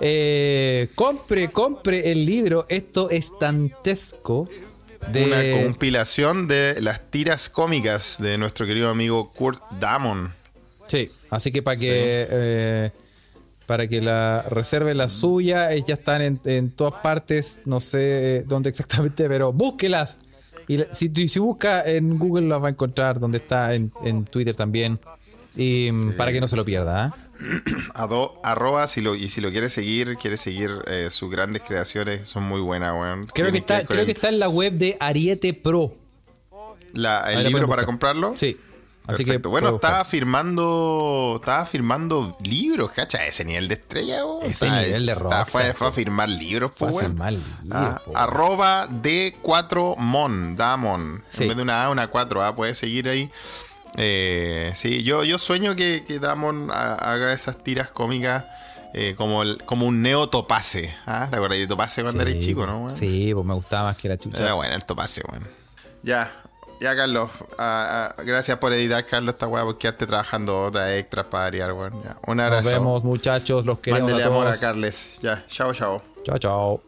eh, compre, compre el libro. Esto es dantesco. De, Una compilación de las tiras cómicas de nuestro querido amigo Kurt Damon. Sí, así que para que eh, para que la reserve la suya, eh, ya están en, en todas partes, no sé dónde exactamente, pero búsquelas. Y si, si busca en Google las va a encontrar, donde está en, en Twitter también. Y mm, para que no se lo pierda. ¿ah? Ado- arroba, si lo, y si lo quiere seguir, quiere seguir eh, sus grandes creaciones, son muy buenas, weón. Creo que está, creo el- que está en la web de Ariete Pro. la- el libro para comprarlo. Sí. Así Perfecto. que bueno, estaba firmando, estaba firmando libros, ¿cacha? Ese nivel de estrella, weón. Ese Está- nivel de está- rockstar, Fue, fue a firmar libros, Fue a pues, weón. firmar libros, Ah, arroba D4Mon, Damon. Sí. En vez de una A, una 4, ¿ah? Puedes seguir ahí. Eh, sí, yo, yo sueño que, que Damon ha- haga esas tiras cómicas eh, como, el- como un neo Topase. ¿Ah? ¿Te acuerdas de Topase cuando Sí, eres chico, no? Sí, pues me gustaba más que la chucha. Era bueno el Topase, weón. Ya, ya, Carlos. ah, ah, gracias por editar, Carlos, esta weá, por quedarte trabajando otras extras para variar, weón. Ya, Un Nos abrazo. vemos, muchachos. Los queremos Mándele a amor a todos. Carles. Ya, chao, chao. Chao, chao.